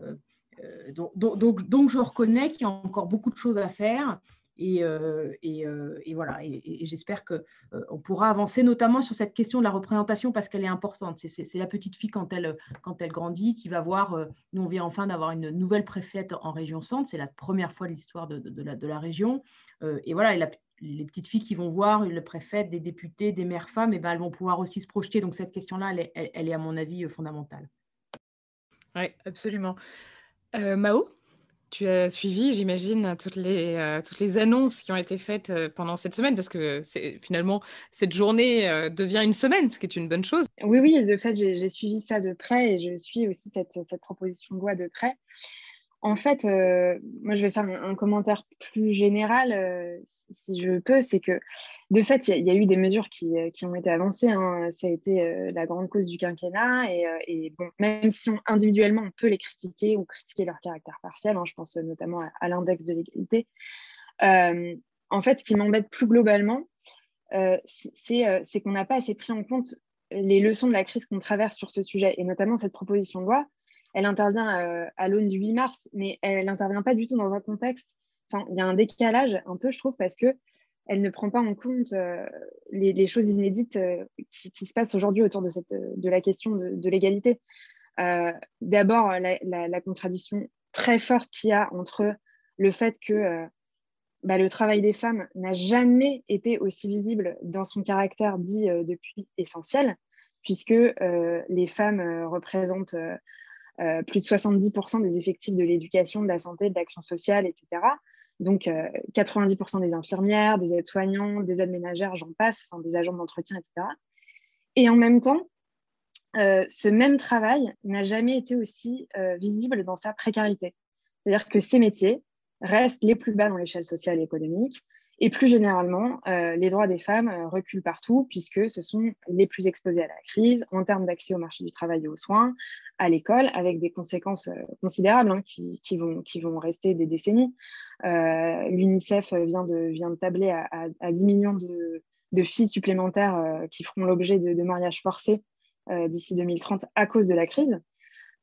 Speaker 2: Donc, je reconnais qu'il y a encore beaucoup de choses à faire et, euh, euh, et, voilà, et, j'espère qu'on euh, pourra avancer notamment sur cette question de la représentation parce qu'elle est importante. C'est la petite fille quand elle, grandit qui va voir, nous on vient enfin d'avoir une nouvelle préfète en région centre, c'est la première fois de l'histoire de, la, région. et voilà, les petites filles qui vont voir le préfète, des députés, des mères femmes, et ben elles vont pouvoir aussi se projeter. Donc cette question-là, elle, est à mon avis fondamentale.
Speaker 1: Oui, absolument. Mao? Tu as suivi, j'imagine, toutes les, euh, toutes les annonces qui ont été faites euh, pendant cette semaine, parce que finalement, cette journée euh, devient une semaine, ce qui est une bonne chose.
Speaker 3: Oui, oui, de fait, j'ai suivi ça de près et je suis aussi cette, cette proposition de loi de près. En fait, euh, moi, je vais faire un, commentaire plus général, euh, si je peux. C'est que, de fait, il y, a eu des mesures qui, euh, ont été avancées. Hein. Ça a été la grande cause du quinquennat. Et, même si individuellement, on peut les critiquer ou critiquer leur caractère partiel, hein, je pense notamment à, l'index de l'égalité. en fait, ce qui m'embête plus globalement, c'est qu'on n'a pas assez pris en compte les leçons de la crise qu'on traverse sur ce sujet, et notamment cette proposition de loi elle intervient euh, à l'aune du 8 mars, mais elle n'intervient pas du tout dans un contexte. Enfin, il y a un décalage un peu, je trouve, parce que elle ne prend pas en compte euh, les, choses inédites euh, qui, se passent aujourd'hui autour de, la question de, l'égalité. D'abord, la, contradiction très forte qu'il y a entre le fait que bah, le travail des femmes n'a jamais été aussi visible dans son caractère dit depuis essentiel, puisque les femmes représentent euh, plus de 70% des effectifs de l'éducation, de la santé, de l'action sociale, etc. Donc, 90% euh, des infirmières, des aides-soignants, des aides-ménagères, j'en passe, des agents d'entretien, etc. Et en même temps, euh, ce même travail n'a jamais été aussi visible dans sa précarité. C'est-à-dire que ces métiers restent les plus bas dans l'échelle sociale et économique, et plus généralement, euh, les droits des femmes euh, reculent partout puisque ce sont les plus exposés à la crise en termes d'accès au marché du travail et aux soins, à l'école, avec des conséquences euh, considérables hein, qui, vont, rester des décennies. L'UNICEF vient de, tabler à, à, 10 millions de, filles supplémentaires qui feront l'objet de, mariages forcés d'ici 2030 à cause de la crise.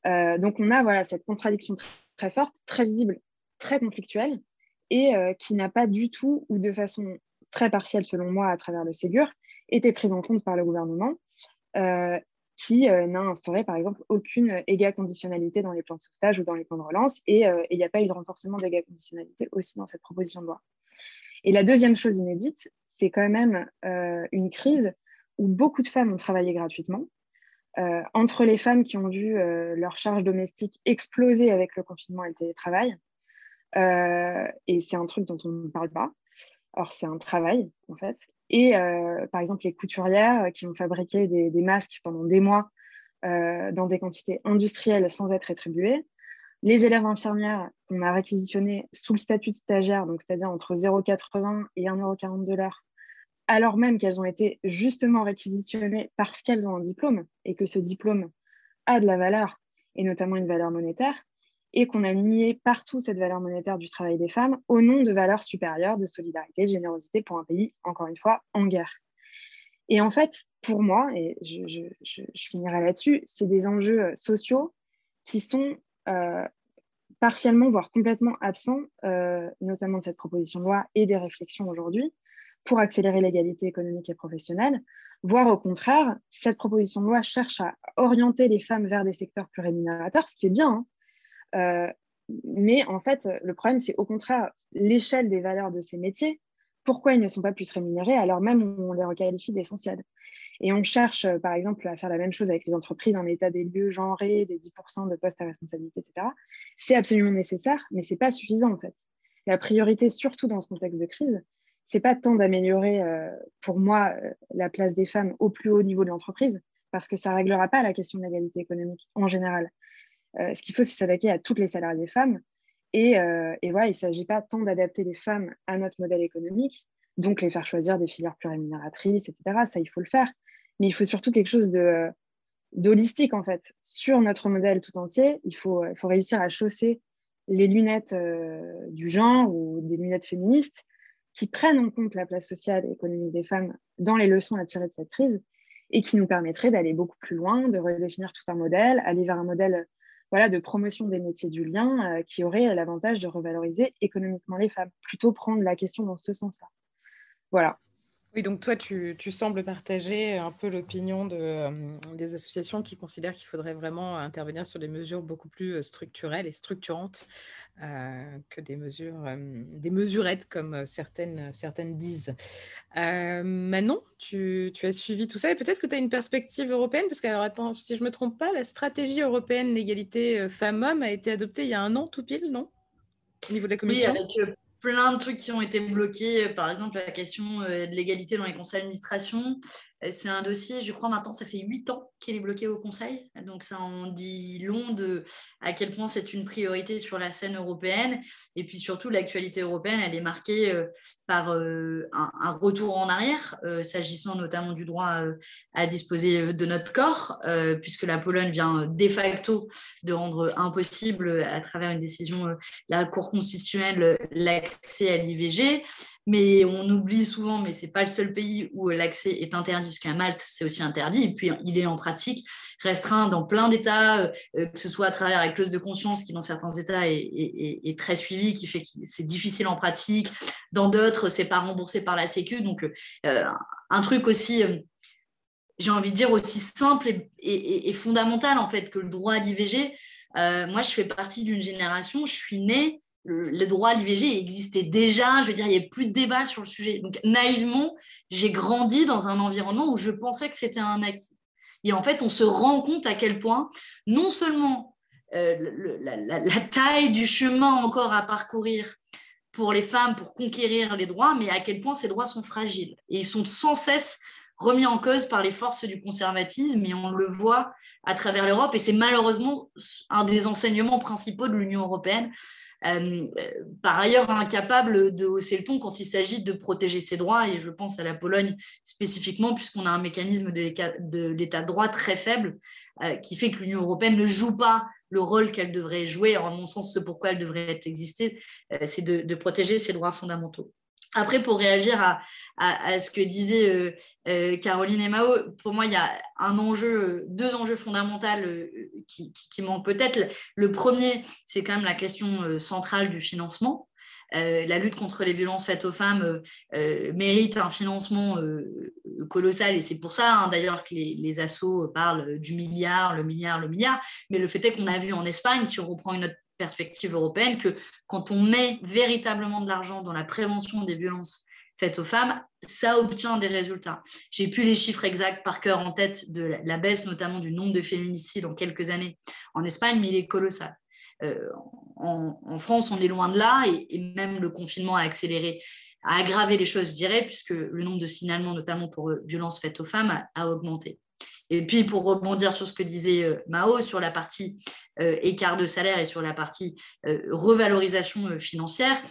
Speaker 3: donc on a voilà, cette contradiction très forte, très visible, très conflictuelle et euh, qui n'a pas du tout, ou de façon très partielle selon moi à travers le Ségur, été prise en compte par le gouvernement, euh, qui euh, n'a instauré par exemple aucune égale conditionnalité dans les plans de sauvetage ou dans les plans de relance, et il n'y a pas eu de renforcement d'égale conditionnalité aussi dans cette proposition de loi. Et la deuxième chose inédite, c'est quand même une crise où beaucoup de femmes ont travaillé gratuitement, entre les femmes qui ont vu leur charge domestique exploser avec le confinement et le télétravail, et c'est un truc dont on ne parle pas. Alors, c'est un travail, en fait. Et euh, par exemple, les couturières qui ont fabriqué des, masques pendant des mois euh, dans des quantités industrielles sans être rétribuées. Les élèves infirmières qu'on a réquisitionnés sous le statut de stagiaire, c'est-à-dire entre 0,80 et 1,40 de alors même qu'elles ont été justement réquisitionnées parce qu'elles ont un diplôme et que ce diplôme a de la valeur et notamment une valeur monétaire, et qu'on a nié partout cette valeur monétaire du travail des femmes au nom de valeurs supérieures de solidarité, de générosité pour un pays, encore une fois, en guerre. Et en fait, pour moi, et je, finirai là-dessus, c'est des enjeux euh, sociaux qui sont euh, partiellement, voire complètement absents, euh, notamment de cette proposition de loi et des réflexions aujourd'hui, pour accélérer l'égalité économique et professionnelle, voire au contraire, cette proposition de loi cherche à orienter les femmes vers des secteurs plus rémunérateurs, ce qui est bien. Hein. Mais en fait, le problème, c'est au contraire l'échelle des valeurs de ces métiers pourquoi ils ne sont pas plus rémunérés alors même on les requalifie d'essentiels. Et on cherche, euh, par exemple, à faire la même chose avec les entreprises, un état des lieux genrés, des 10% de postes à responsabilité, etc. C'est absolument nécessaire, mais ce n'est pas suffisant en fait. La priorité, surtout dans ce contexte de crise, c'est pas tant d'améliorer, euh, pour moi, euh, la place des femmes au plus haut niveau de l'entreprise, parce que ça ne réglera pas la question de l'égalité économique en général. Ce qu'il faut, c'est s'attaquer à toutes les salariés femmes et, euh, il ne s'agit pas tant d'adapter les femmes à notre modèle économique, donc les faire choisir des filières plus rémunératrices, etc. Ça, il faut le faire. Mais il faut surtout quelque chose de d'holistique, en fait, sur notre modèle tout entier. Il faut, il faut réussir à chausser les lunettes euh, du genre ou des lunettes féministes qui prennent en compte la place sociale et économique des femmes dans les leçons à tirer de cette crise et qui nous permettraient d'aller beaucoup plus loin, de redéfinir tout un modèle, aller vers un modèle voilà, de promotion des métiers du lien euh, qui aurait l'avantage de revaloriser économiquement les femmes, plutôt prendre la question dans ce sens-là. Voilà.
Speaker 1: Oui, donc toi, tu, sembles partager un peu l'opinion de, euh, des associations qui considèrent qu'il faudrait vraiment intervenir sur des mesures beaucoup plus euh, structurelles et structurantes euh, que des mesures, des mesurettes comme certaines, certaines disent. Manon, tu, tu, as suivi tout ça et peut-être que tu as une perspective européenne, parce que, alors attends, si je ne me trompe pas, la stratégie européenne d'égalité femmes-hommes a été adoptée il y a un an tout pile, non? Au niveau de la Commission?
Speaker 4: Plein de trucs qui ont été bloqués. Par exemple, la question euh, de l'égalité dans les conseils d'administration. Euh, c'est un dossier, je crois maintenant, ça fait huit ans qu'il est bloqué au Conseil. Donc ça en dit long de à quel point c'est une priorité sur la scène européenne. Et puis surtout, l'actualité européenne, elle est marquée euh, par euh, un, retour en arrière, s'agissant notamment du droit à disposer de notre corps, puisque la Pologne vient de facto de rendre impossible, à travers une décision de la Cour constitutionnelle, l'accès à l'IVG mais on oublie souvent, mais ce n'est pas le seul pays où l'accès est interdit, parce qu'à Malte, c'est aussi interdit, et puis il est en pratique restreint dans plein d'États, euh, euh, que ce soit à travers la clause de conscience, qui dans certains États est, très suivie, qui fait que c'est difficile en pratique, dans d'autres, c'est pas remboursé par la Sécu, donc euh, un truc aussi j'ai envie de dire, aussi simple et, fondamental en fait que le droit à l'IVG. moi, je fais partie d'une génération, je suis née le, droit à l'IVG existait déjà, je veux dire, il n'y avait plus de débat sur le sujet. Donc, naïvement, j'ai grandi dans un environnement où je pensais que c'était un acquis. Et en fait, on se rend compte à quel point, non seulement euh, la, taille du chemin encore à parcourir pour les femmes pour conquérir les droits, mais à quel point ces droits sont fragiles. Et ils sont sans cesse remis en cause par les forces du conservatisme, et on le voit à travers l'Europe, et c'est malheureusement un des enseignements principaux de l'Union européenne. Euh, par ailleurs incapable de hausser le ton quand il s'agit de protéger ses droits, et je pense à la Pologne spécifiquement, puisqu'on a un mécanisme de l'état de droit très faible, euh, qui fait que l'Union européenne ne joue pas le rôle qu'elle devrait jouer. En mon sens, ce pourquoi elle devrait exister, euh, c'est de protéger ses droits fondamentaux. Après, pour réagir à, ce que disaient euh, euh, Caroline et Mao, pour moi, il y a un enjeu, deux enjeux fondamentaux euh, qui, manquent peut-être. Le premier, c'est quand même la question centrale du financement. la lutte contre les violences faites aux femmes mérite un financement colossal et c'est pour ça hein, d'ailleurs que les, les assos parlent du milliard, le milliard, le milliard. Mais le fait est qu'on a vu en Espagne, si on reprend une autre perspective européenne que quand on met véritablement de l'argent dans la prévention des violences faites aux femmes, ça obtient des résultats. J'ai plus les chiffres exacts par cœur en tête de la baisse notamment du nombre de féminicides en quelques années en Espagne, mais il est colossal. Euh, en, France, on est loin de là et, même le confinement a accéléré, a aggravé les choses, je dirais, puisque le nombre de signalements, notamment pour violences faites aux femmes, a augmenté. Et puis, pour rebondir sur ce que disait euh, Mao, sur la partie euh, écart de salaire et sur la partie euh, revalorisation financière,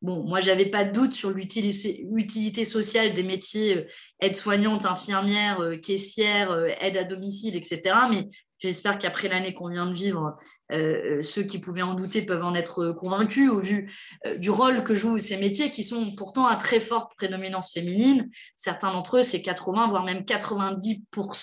Speaker 4: bon, moi, j'avais pas de doute sur l'utilité sociale des métiers aide-soignante, infirmière, caissière, aide à domicile, etc. Mais J'espère qu'après l'année qu'on vient de vivre, ceux qui pouvaient en douter peuvent en être convaincus au vu du rôle que jouent ces métiers qui sont pourtant à très forte prédominance féminine. Certains d'entre eux, c'est 80, voire même 90%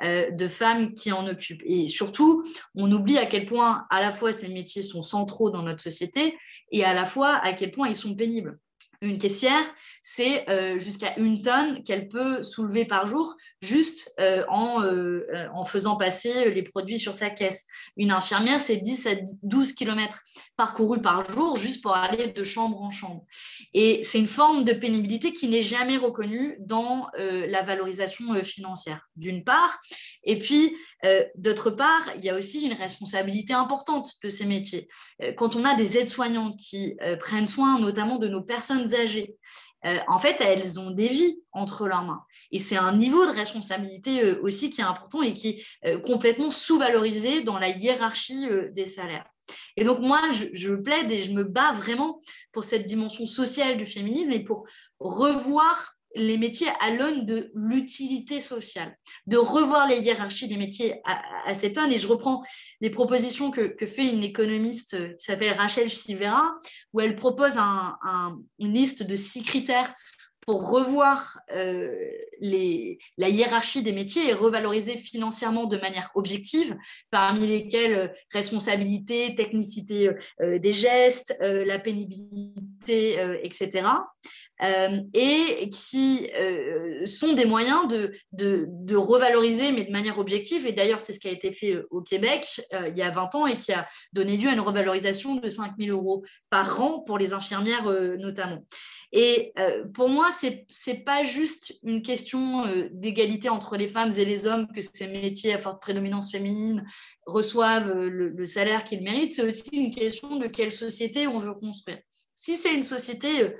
Speaker 4: de femmes qui en occupent. Et surtout, on oublie à quel point à la fois ces métiers sont centraux dans notre société et à la fois à quel point ils sont pénibles. Une caissière, c'est euh, jusqu'à une tonne qu'elle peut soulever par jour juste euh, en, euh, en, faisant passer les produits sur sa caisse. Une infirmière, c'est 10 à 12 km parcourus par jour juste pour aller de chambre en chambre. Et c'est une forme de pénibilité qui n'est jamais reconnue dans la valorisation financière, d'une part. Et puis, d'autre part, il y a aussi une responsabilité importante de ces métiers. quand on a des aides-soignantes qui prennent soin notamment de nos personnes âgées. Euh, en fait, elles ont des vies entre leurs mains. Et c'est un niveau de responsabilité euh, aussi qui est important et qui est euh, complètement sous-valorisé dans la hiérarchie des salaires. Et donc, moi, je, je, plaide et je me bats vraiment pour cette dimension sociale du féminisme et pour revoir les métiers à l'aune de l'utilité sociale, de revoir les hiérarchies des métiers à, cette aune. Et je reprends les propositions que, fait une économiste euh, qui s'appelle Rachel Silvera, où elle propose une liste de six critères pour revoir euh, la hiérarchie des métiers et revaloriser financièrement de manière objective, parmi lesquels euh, responsabilité, technicité des gestes, la pénibilité, etc. Euh, et qui euh, sont des moyens de, de, revaloriser, mais de manière objective. Et d'ailleurs, c'est ce qui a été fait euh, au Québec il y a 20 ans et qui a donné lieu à une revalorisation de 5 000 euros par an pour les infirmières notamment. Et pour moi, ce n'est pas juste une question d'égalité entre les femmes et les hommes que ces métiers à forte prédominance féminine reçoivent le, le salaire qu'ils méritent, c'est aussi une question de quelle société on veut construire. Si c'est une société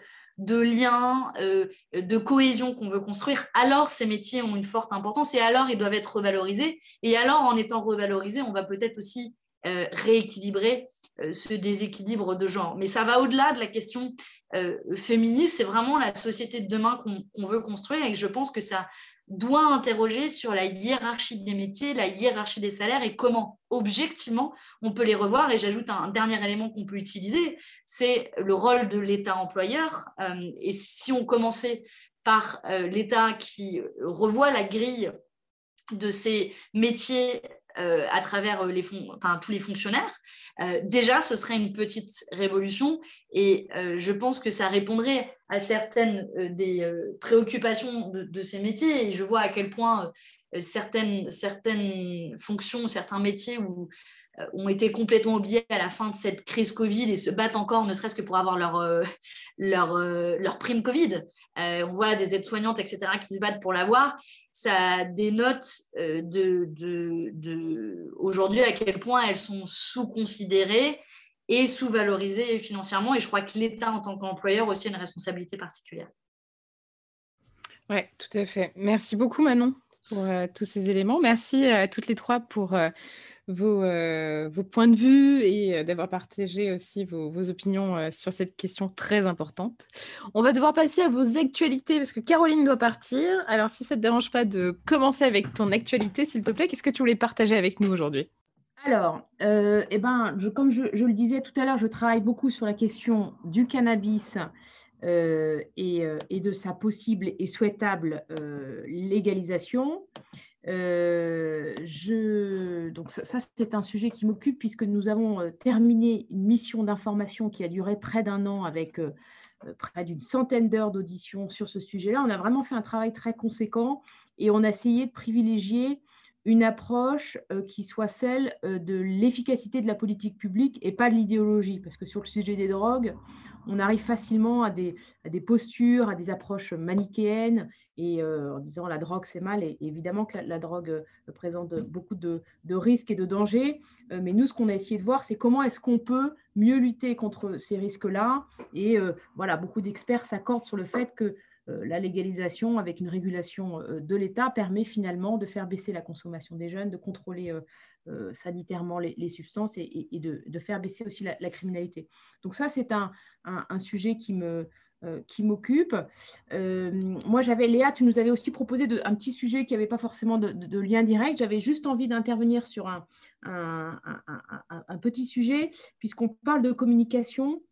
Speaker 4: de liens, euh, de cohésion qu'on veut construire, alors ces métiers ont une forte importance et alors ils doivent être revalorisés. Et alors, en étant revalorisés, on va peut-être aussi euh, rééquilibrer euh, ce déséquilibre de genre. Mais ça va au-delà de la question féministe, c'est vraiment la société de demain qu'on veut construire et je pense que ça doit interroger sur la hiérarchie des métiers, la hiérarchie des salaires et comment, objectivement, on peut les revoir. Et j'ajoute un dernier élément qu'on peut utiliser, c'est le rôle de l'État employeur. Euh, et si on commençait par euh, l'État qui revoit la grille de ces métiers euh, à travers les tous les fonctionnaires, déjà, ce serait une petite révolution et je pense que ça répondrait à certaines des préoccupations de, ces métiers. Et je vois à quel point certaines, certaines fonctions, certains métiers ont été complètement oubliés à la fin de cette crise Covid et se battent encore, ne serait-ce que pour avoir leur, leur, leur prime Covid. on voit des aides-soignantes, etc., qui se battent pour l'avoir ça dénote euh, de, de, aujourd'hui à quel point elles sont sous-considérées et sous-valorisées financièrement. Et je crois que l'État, en tant qu'employeur, aussi a une responsabilité particulière.
Speaker 1: Oui, tout à fait. Merci beaucoup, Manon, pour euh, tous ces éléments. Merci à toutes les trois pour euh, vos, euh, vos, points de vue et d'avoir partagé aussi vos, vos opinions sur cette question très importante. On va devoir passer à vos actualités parce que Caroline doit partir. Alors, si ça ne te dérange pas de commencer avec ton actualité, s'il te plaît, qu'est-ce que tu voulais partager avec nous aujourd'hui?
Speaker 2: Alors, eh ben, comme je, le disais tout à l'heure, je travaille beaucoup sur la question du cannabis et, et, de sa possible et souhaitable légalisation. Euh. Donc ça, c'est un sujet qui m'occupe puisque nous avons euh, terminé une mission d'information qui a duré près d'un an avec euh, près d'une centaine d'heures d'audition sur ce sujet-là. On a vraiment fait un travail très conséquent et on a essayé de privilégier une approche qui soit celle de l'efficacité de la politique publique et pas de l'idéologie. Parce que sur le sujet des drogues, on arrive facilement à des, à des postures, à des approches manichéennes et euh, en disant la drogue c'est mal. Et évidemment que la, drogue euh, présente beaucoup de, risques et de dangers. Euh, mais nous, ce qu'on a essayé de voir, c'est comment est-ce qu'on peut mieux lutter contre ces risques-là. Et voilà, beaucoup d'experts s'accordent sur le fait que la légalisation avec une régulation de l'État permet finalement de faire baisser la consommation des jeunes, de contrôler sanitairement les, substances et, de, faire baisser aussi la, criminalité. Donc ça, c'est un, sujet qui euh, m'occupe. Euh, moi, j'avais, Léa, tu nous avais aussi proposé un petit sujet qui n'avait pas forcément de, lien direct. J'avais juste envie d'intervenir sur un, petit sujet, puisqu'on parle de communication.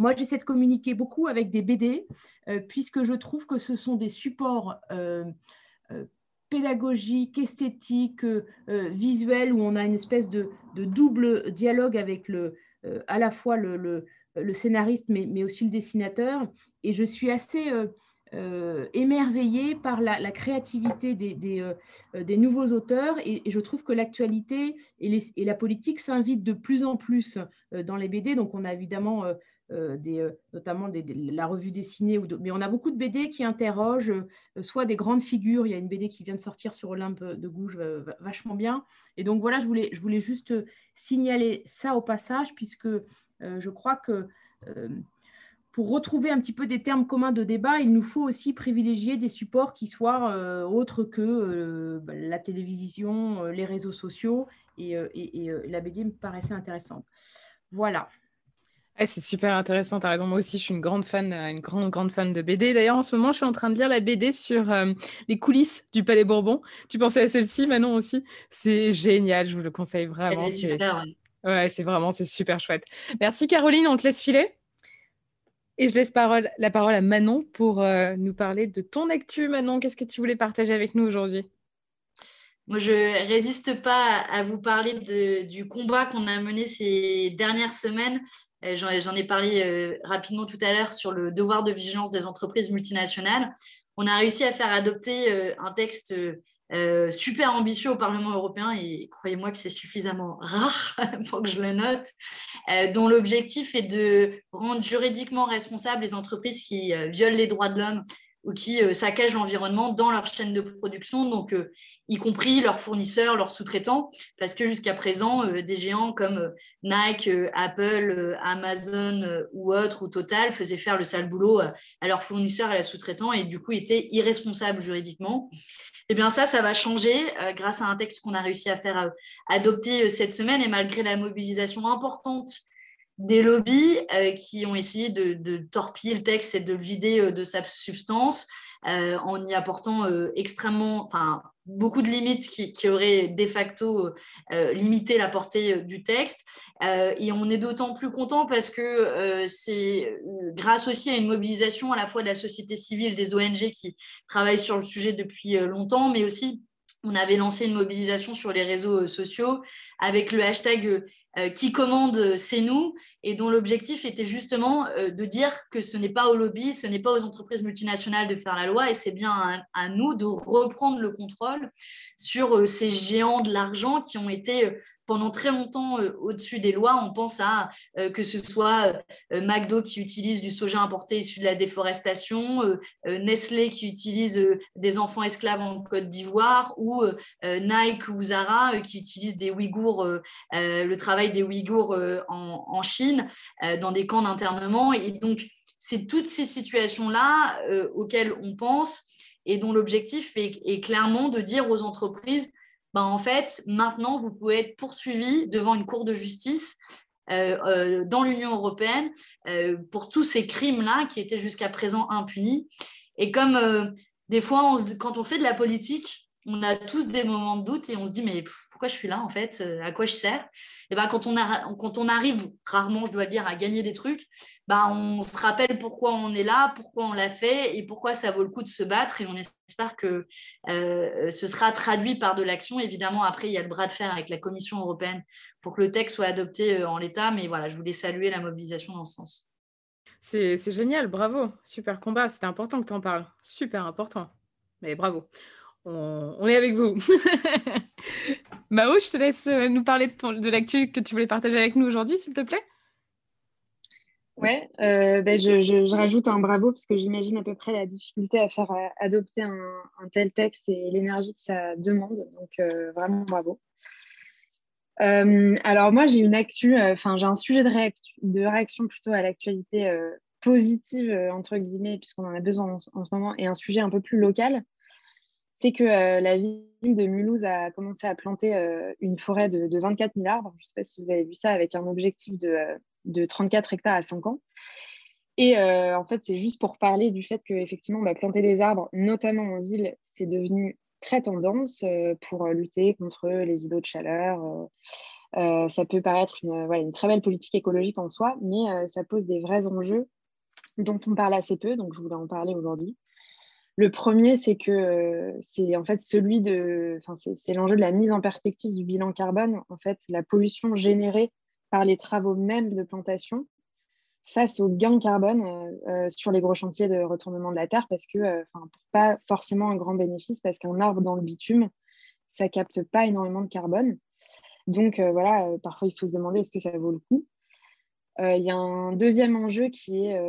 Speaker 2: Moi, j'essaie de communiquer beaucoup avec des BD, euh, puisque je trouve que ce sont des supports pédagogiques, esthétiques, visuels, où on a une espèce de, double dialogue avec le, à la fois le scénariste, mais, aussi le dessinateur. Et je suis assez euh, euh, émerveillée par la, créativité des, euh, nouveaux auteurs. Et, je trouve que l'actualité et, la politique s'invitent de plus en plus dans les BD. Donc, on a évidemment des, notamment des, la revue dessinée, mais on a beaucoup de BD qui interrogent soit des grandes figures. Il y a une BD qui vient de sortir sur Olympe de Gouges, vachement bien. Et donc voilà, je voulais, juste signaler ça au passage, puisque je crois que pour retrouver un petit peu des termes communs de débat, il nous faut aussi privilégier des supports qui soient euh, autres que euh, bah, la télévision, euh, les réseaux sociaux, et, la BD me paraissait intéressante. Voilà.
Speaker 1: C'est super intéressant, tu as raison. Moi aussi, je suis une grande fan, une grande, grande fan de BD. D'ailleurs, en ce moment, je suis en train de lire la BD sur les coulisses du Palais Bourbon. Tu pensais à celle-ci, Manon aussi? C'est génial, je vous le conseille vraiment. Ouais, c'est vraiment, c'est super chouette. Merci Caroline, on te laisse filer. Et je laisse parole, la parole à Manon pour euh, nous parler de ton actu. Manon, qu'est-ce que tu voulais partager avec nous aujourd'hui?
Speaker 4: Moi, je résiste pas à vous parler du combat qu'on a mené ces dernières semaines. Euh, j'en ai parlé euh, rapidement tout à l'heure sur le devoir de vigilance des entreprises multinationales. On a réussi à faire adopter un texte euh, super ambitieux au Parlement européen et croyez-moi que c'est suffisamment rare (laughs) pour que je le note, euh, dont l'objectif est de rendre juridiquement responsables les entreprises qui euh, violent les droits de l'homme ou qui saccagent l'environnement dans leur chaîne de production, donc y compris leurs fournisseurs, leurs sous-traitants, parce que jusqu'à présent, des géants comme Nike, Apple, Amazon ou autres, ou Total, faisaient faire le sale boulot à leurs fournisseurs et à leurs sous-traitants et du coup étaient irresponsables juridiquement. Eh bien ça, ça va changer euh, grâce à un texte qu'on a réussi à faire euh, adopter euh, cette semaine et malgré la mobilisation importante des lobbies qui ont essayé de, torpiller le texte et de le vider de sa substance en y apportant extrêmement, enfin, beaucoup de limites qui, auraient de facto limité la portée du texte. et on est d'autant plus content parce que c'est grâce aussi à une mobilisation à la fois de la société civile, des ONG qui travaillent sur le sujet depuis longtemps, mais aussi on avait lancé une mobilisation sur les réseaux sociaux avec le hashtag euh, qui commande, euh, c'est nous, et dont l'objectif était justement euh, de dire que ce n'est pas au lobby, ce n'est pas aux entreprises multinationales de faire la loi, et c'est bien à, nous de reprendre le contrôle sur ces géants de l'argent qui ont été pendant très longtemps euh, au-dessus des lois. On pense à euh, que ce soit euh, McDo qui utilise du soja importé issu de la déforestation, Nestlé qui utilise des enfants esclaves en Côte d'Ivoire ou Nike ou Zara qui utilisent des Ouïghours, le travail des Ouïghours en, Chine dans des camps d'internement. Et donc, c'est toutes ces situations-là auxquelles on pense et dont l'objectif est, clairement de dire aux entreprises ben, en fait, maintenant, vous pouvez être poursuivi devant une cour de justice euh, euh, dans l'Union européenne euh, pour tous ces crimes-là qui étaient jusqu'à présent impunis. Et comme des fois, quand on fait de la politique, on a tous des moments de doute et on se dit mais pourquoi je suis là en fait? À quoi je sers? Et ben quand on, quand on arrive rarement, je dois le dire, à gagner des trucs, ben on se rappelle pourquoi on est là, pourquoi on l'a fait et pourquoi ça vaut le coup de se battre. Et on espère que euh, ce sera traduit par de l'action. Évidemment, après il y a le bras de fer avec la Commission européenne pour que le texte soit adopté euh, en l'état. Mais voilà, je voulais saluer la mobilisation dans ce sens.
Speaker 1: C'est génial, bravo, super combat, c'était important que tu en parles, super important, mais bravo on, est avec vous. (laughs) Mao, je te laisse euh, nous parler de, de l'actu que tu voulais partager avec nous aujourd'hui, s'il te plaît.
Speaker 3: Ouais, euh, ben je, rajoute un bravo parce que j'imagine à peu près la difficulté à faire euh, adopter un, tel texte et l'énergie que ça demande. Donc vraiment bravo. alors moi j'ai une actu, enfin j'ai un sujet de, réaction, de réaction plutôt à l'actualité positive, entre guillemets, puisqu'on en a besoin en, en, ce moment, et un sujet un peu plus local, c'est que la ville de Mulhouse a commencé à planter une forêt de, 24 000 arbres. Je ne sais pas si vous avez vu ça, avec un objectif de, de 34 hectares à 5 ans. Et en fait, c'est juste pour parler du fait qu'effectivement, bah, planter des arbres, notamment en ville, c'est devenu très tendance pour lutter contre les îlots de chaleur. ça peut paraître une, très belle politique écologique en soi, mais ça pose des vrais enjeux dont on parle assez peu, donc je voulais en parler aujourd'hui. Le premier, c'est que c'est en fait celui de, c'est l'enjeu de la mise en perspective du bilan carbone. En fait, la pollution générée par les travaux même de plantation face aux gains carbone sur les gros chantiers de retournement de la terre, parce que, pas forcément un grand bénéfice, parce qu'un arbre dans le bitume, ça capte pas énormément de carbone. Donc voilà, parfois il faut se demander est-ce que ça vaut le coup. Il y a un deuxième enjeu qui est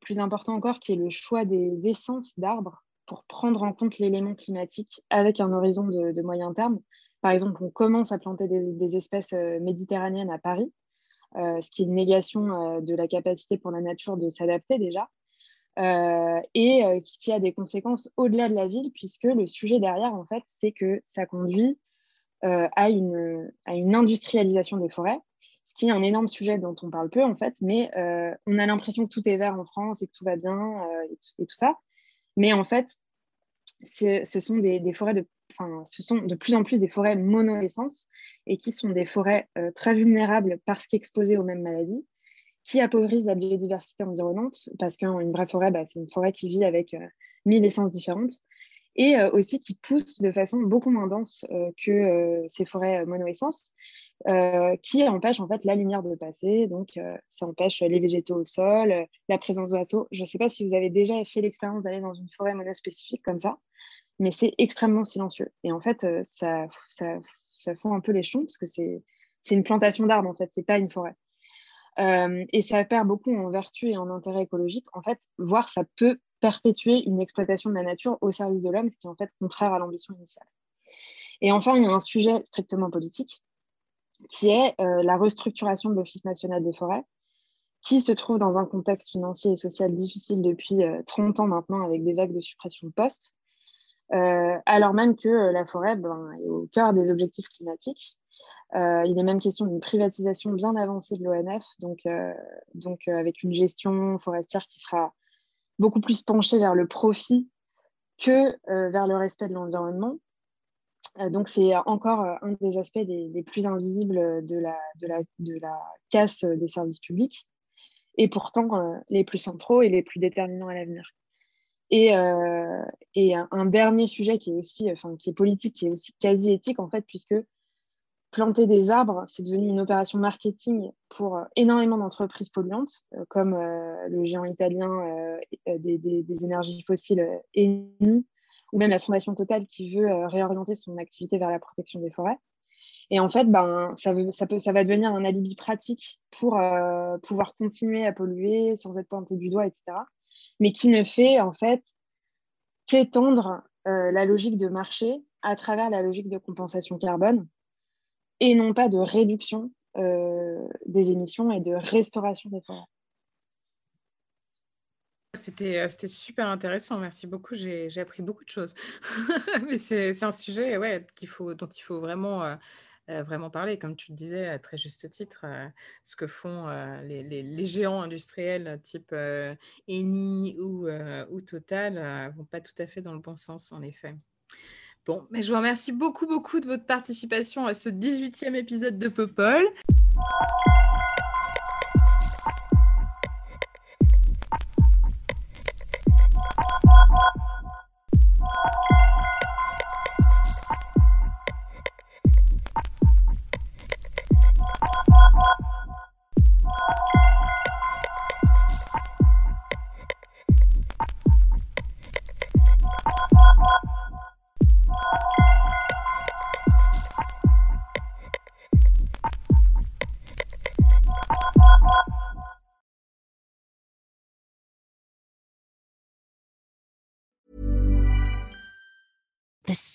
Speaker 3: plus important encore, qui est le choix des essences d'arbres pour prendre en compte l'élément climatique avec un horizon de, moyen terme. Par exemple, on commence à planter des, espèces euh, méditerranéennes à Paris, euh, ce qui est une négation euh, de la capacité pour la nature de s'adapter déjà, et ce qui a des conséquences au-delà de la ville, puisque le sujet derrière, en fait, c'est que ça conduit à une industrialisation des forêts, ce qui est un énorme sujet dont on parle peu en fait, mais euh, on a l'impression que tout est vert en France et que tout va bien euh, et, tout, ça. Mais en fait, ce sont des, forêts de, ce sont de plus en plus des forêts monoessence et qui sont des forêts euh, très vulnérables parce qu'exposées aux mêmes maladies, qui appauvrissent la biodiversité environnante parce qu'une vraie forêt, bah, c'est une forêt qui vit avec mille essences différentes et aussi qui pousse de façon beaucoup moins dense que ces forêts monoessence euh, qui empêche en fait la lumière de passer. Donc, euh, ça empêche les végétaux au sol, euh, la présence d'oiseaux. Je ne sais pas si vous avez déjà fait l'expérience d'aller dans une forêt monospécifique comme ça, mais c'est extrêmement silencieux. Et en fait, ça, ça, ça fout un peu les chons parce que c'est une plantation d'arbres en fait, c'est pas une forêt. et ça perd beaucoup en vertu et en intérêt écologique. En fait, voire ça peut perpétuer une exploitation de la nature au service de l'homme, ce qui est en fait contraire à l'ambition initiale. Et enfin, il y a un sujet strictement politique qui est euh, la restructuration de l'Office national des forêts, qui se trouve dans un contexte financier et social difficile depuis 30 euh, ans maintenant, avec des vagues de suppression de postes, euh, alors même que la forêt ben, est au cœur des objectifs climatiques. il est même question d'une privatisation bien avancée de l'ONF, donc, donc avec une gestion forestière qui sera beaucoup plus penchée vers le profit que vers le respect de l'environnement. Euh, donc, c'est encore euh, un des aspects des, plus invisibles de la, de, la, casse des services publics, et pourtant euh, les plus centraux et les plus déterminants à l'avenir. Et, un, dernier sujet qui est aussi, enfin, qui est politique, qui est aussi quasi éthique en fait, puisque planter des arbres, c'est devenu une opération marketing pour énormément d'entreprises polluantes, comme le géant italien des, des, des, énergies fossiles Eni, ou même la Fondation Total qui veut euh, réorienter son activité vers la protection des forêts. Et en fait, ben, ça, ça, peut, ça va devenir un alibi pratique pour euh, pouvoir continuer à polluer sans être pointé du doigt, etc. Mais qui ne fait en fait qu'étendre euh, la logique de marché à travers la logique de compensation carbone et non pas de réduction des émissions et de restauration des forêts.
Speaker 1: C'était, c'était super intéressant, merci beaucoup. J'ai, appris beaucoup de choses. (laughs) Mais c'est, un sujet ouais, dont il faut vraiment, vraiment parler. Comme tu le disais à très juste titre, ce que font les, géants industriels type Eni ou, ou Total ne vont pas tout à fait dans le bon sens, en effet. Bon, mais je vous remercie beaucoup, beaucoup de votre participation à ce 18e épisode de Popol.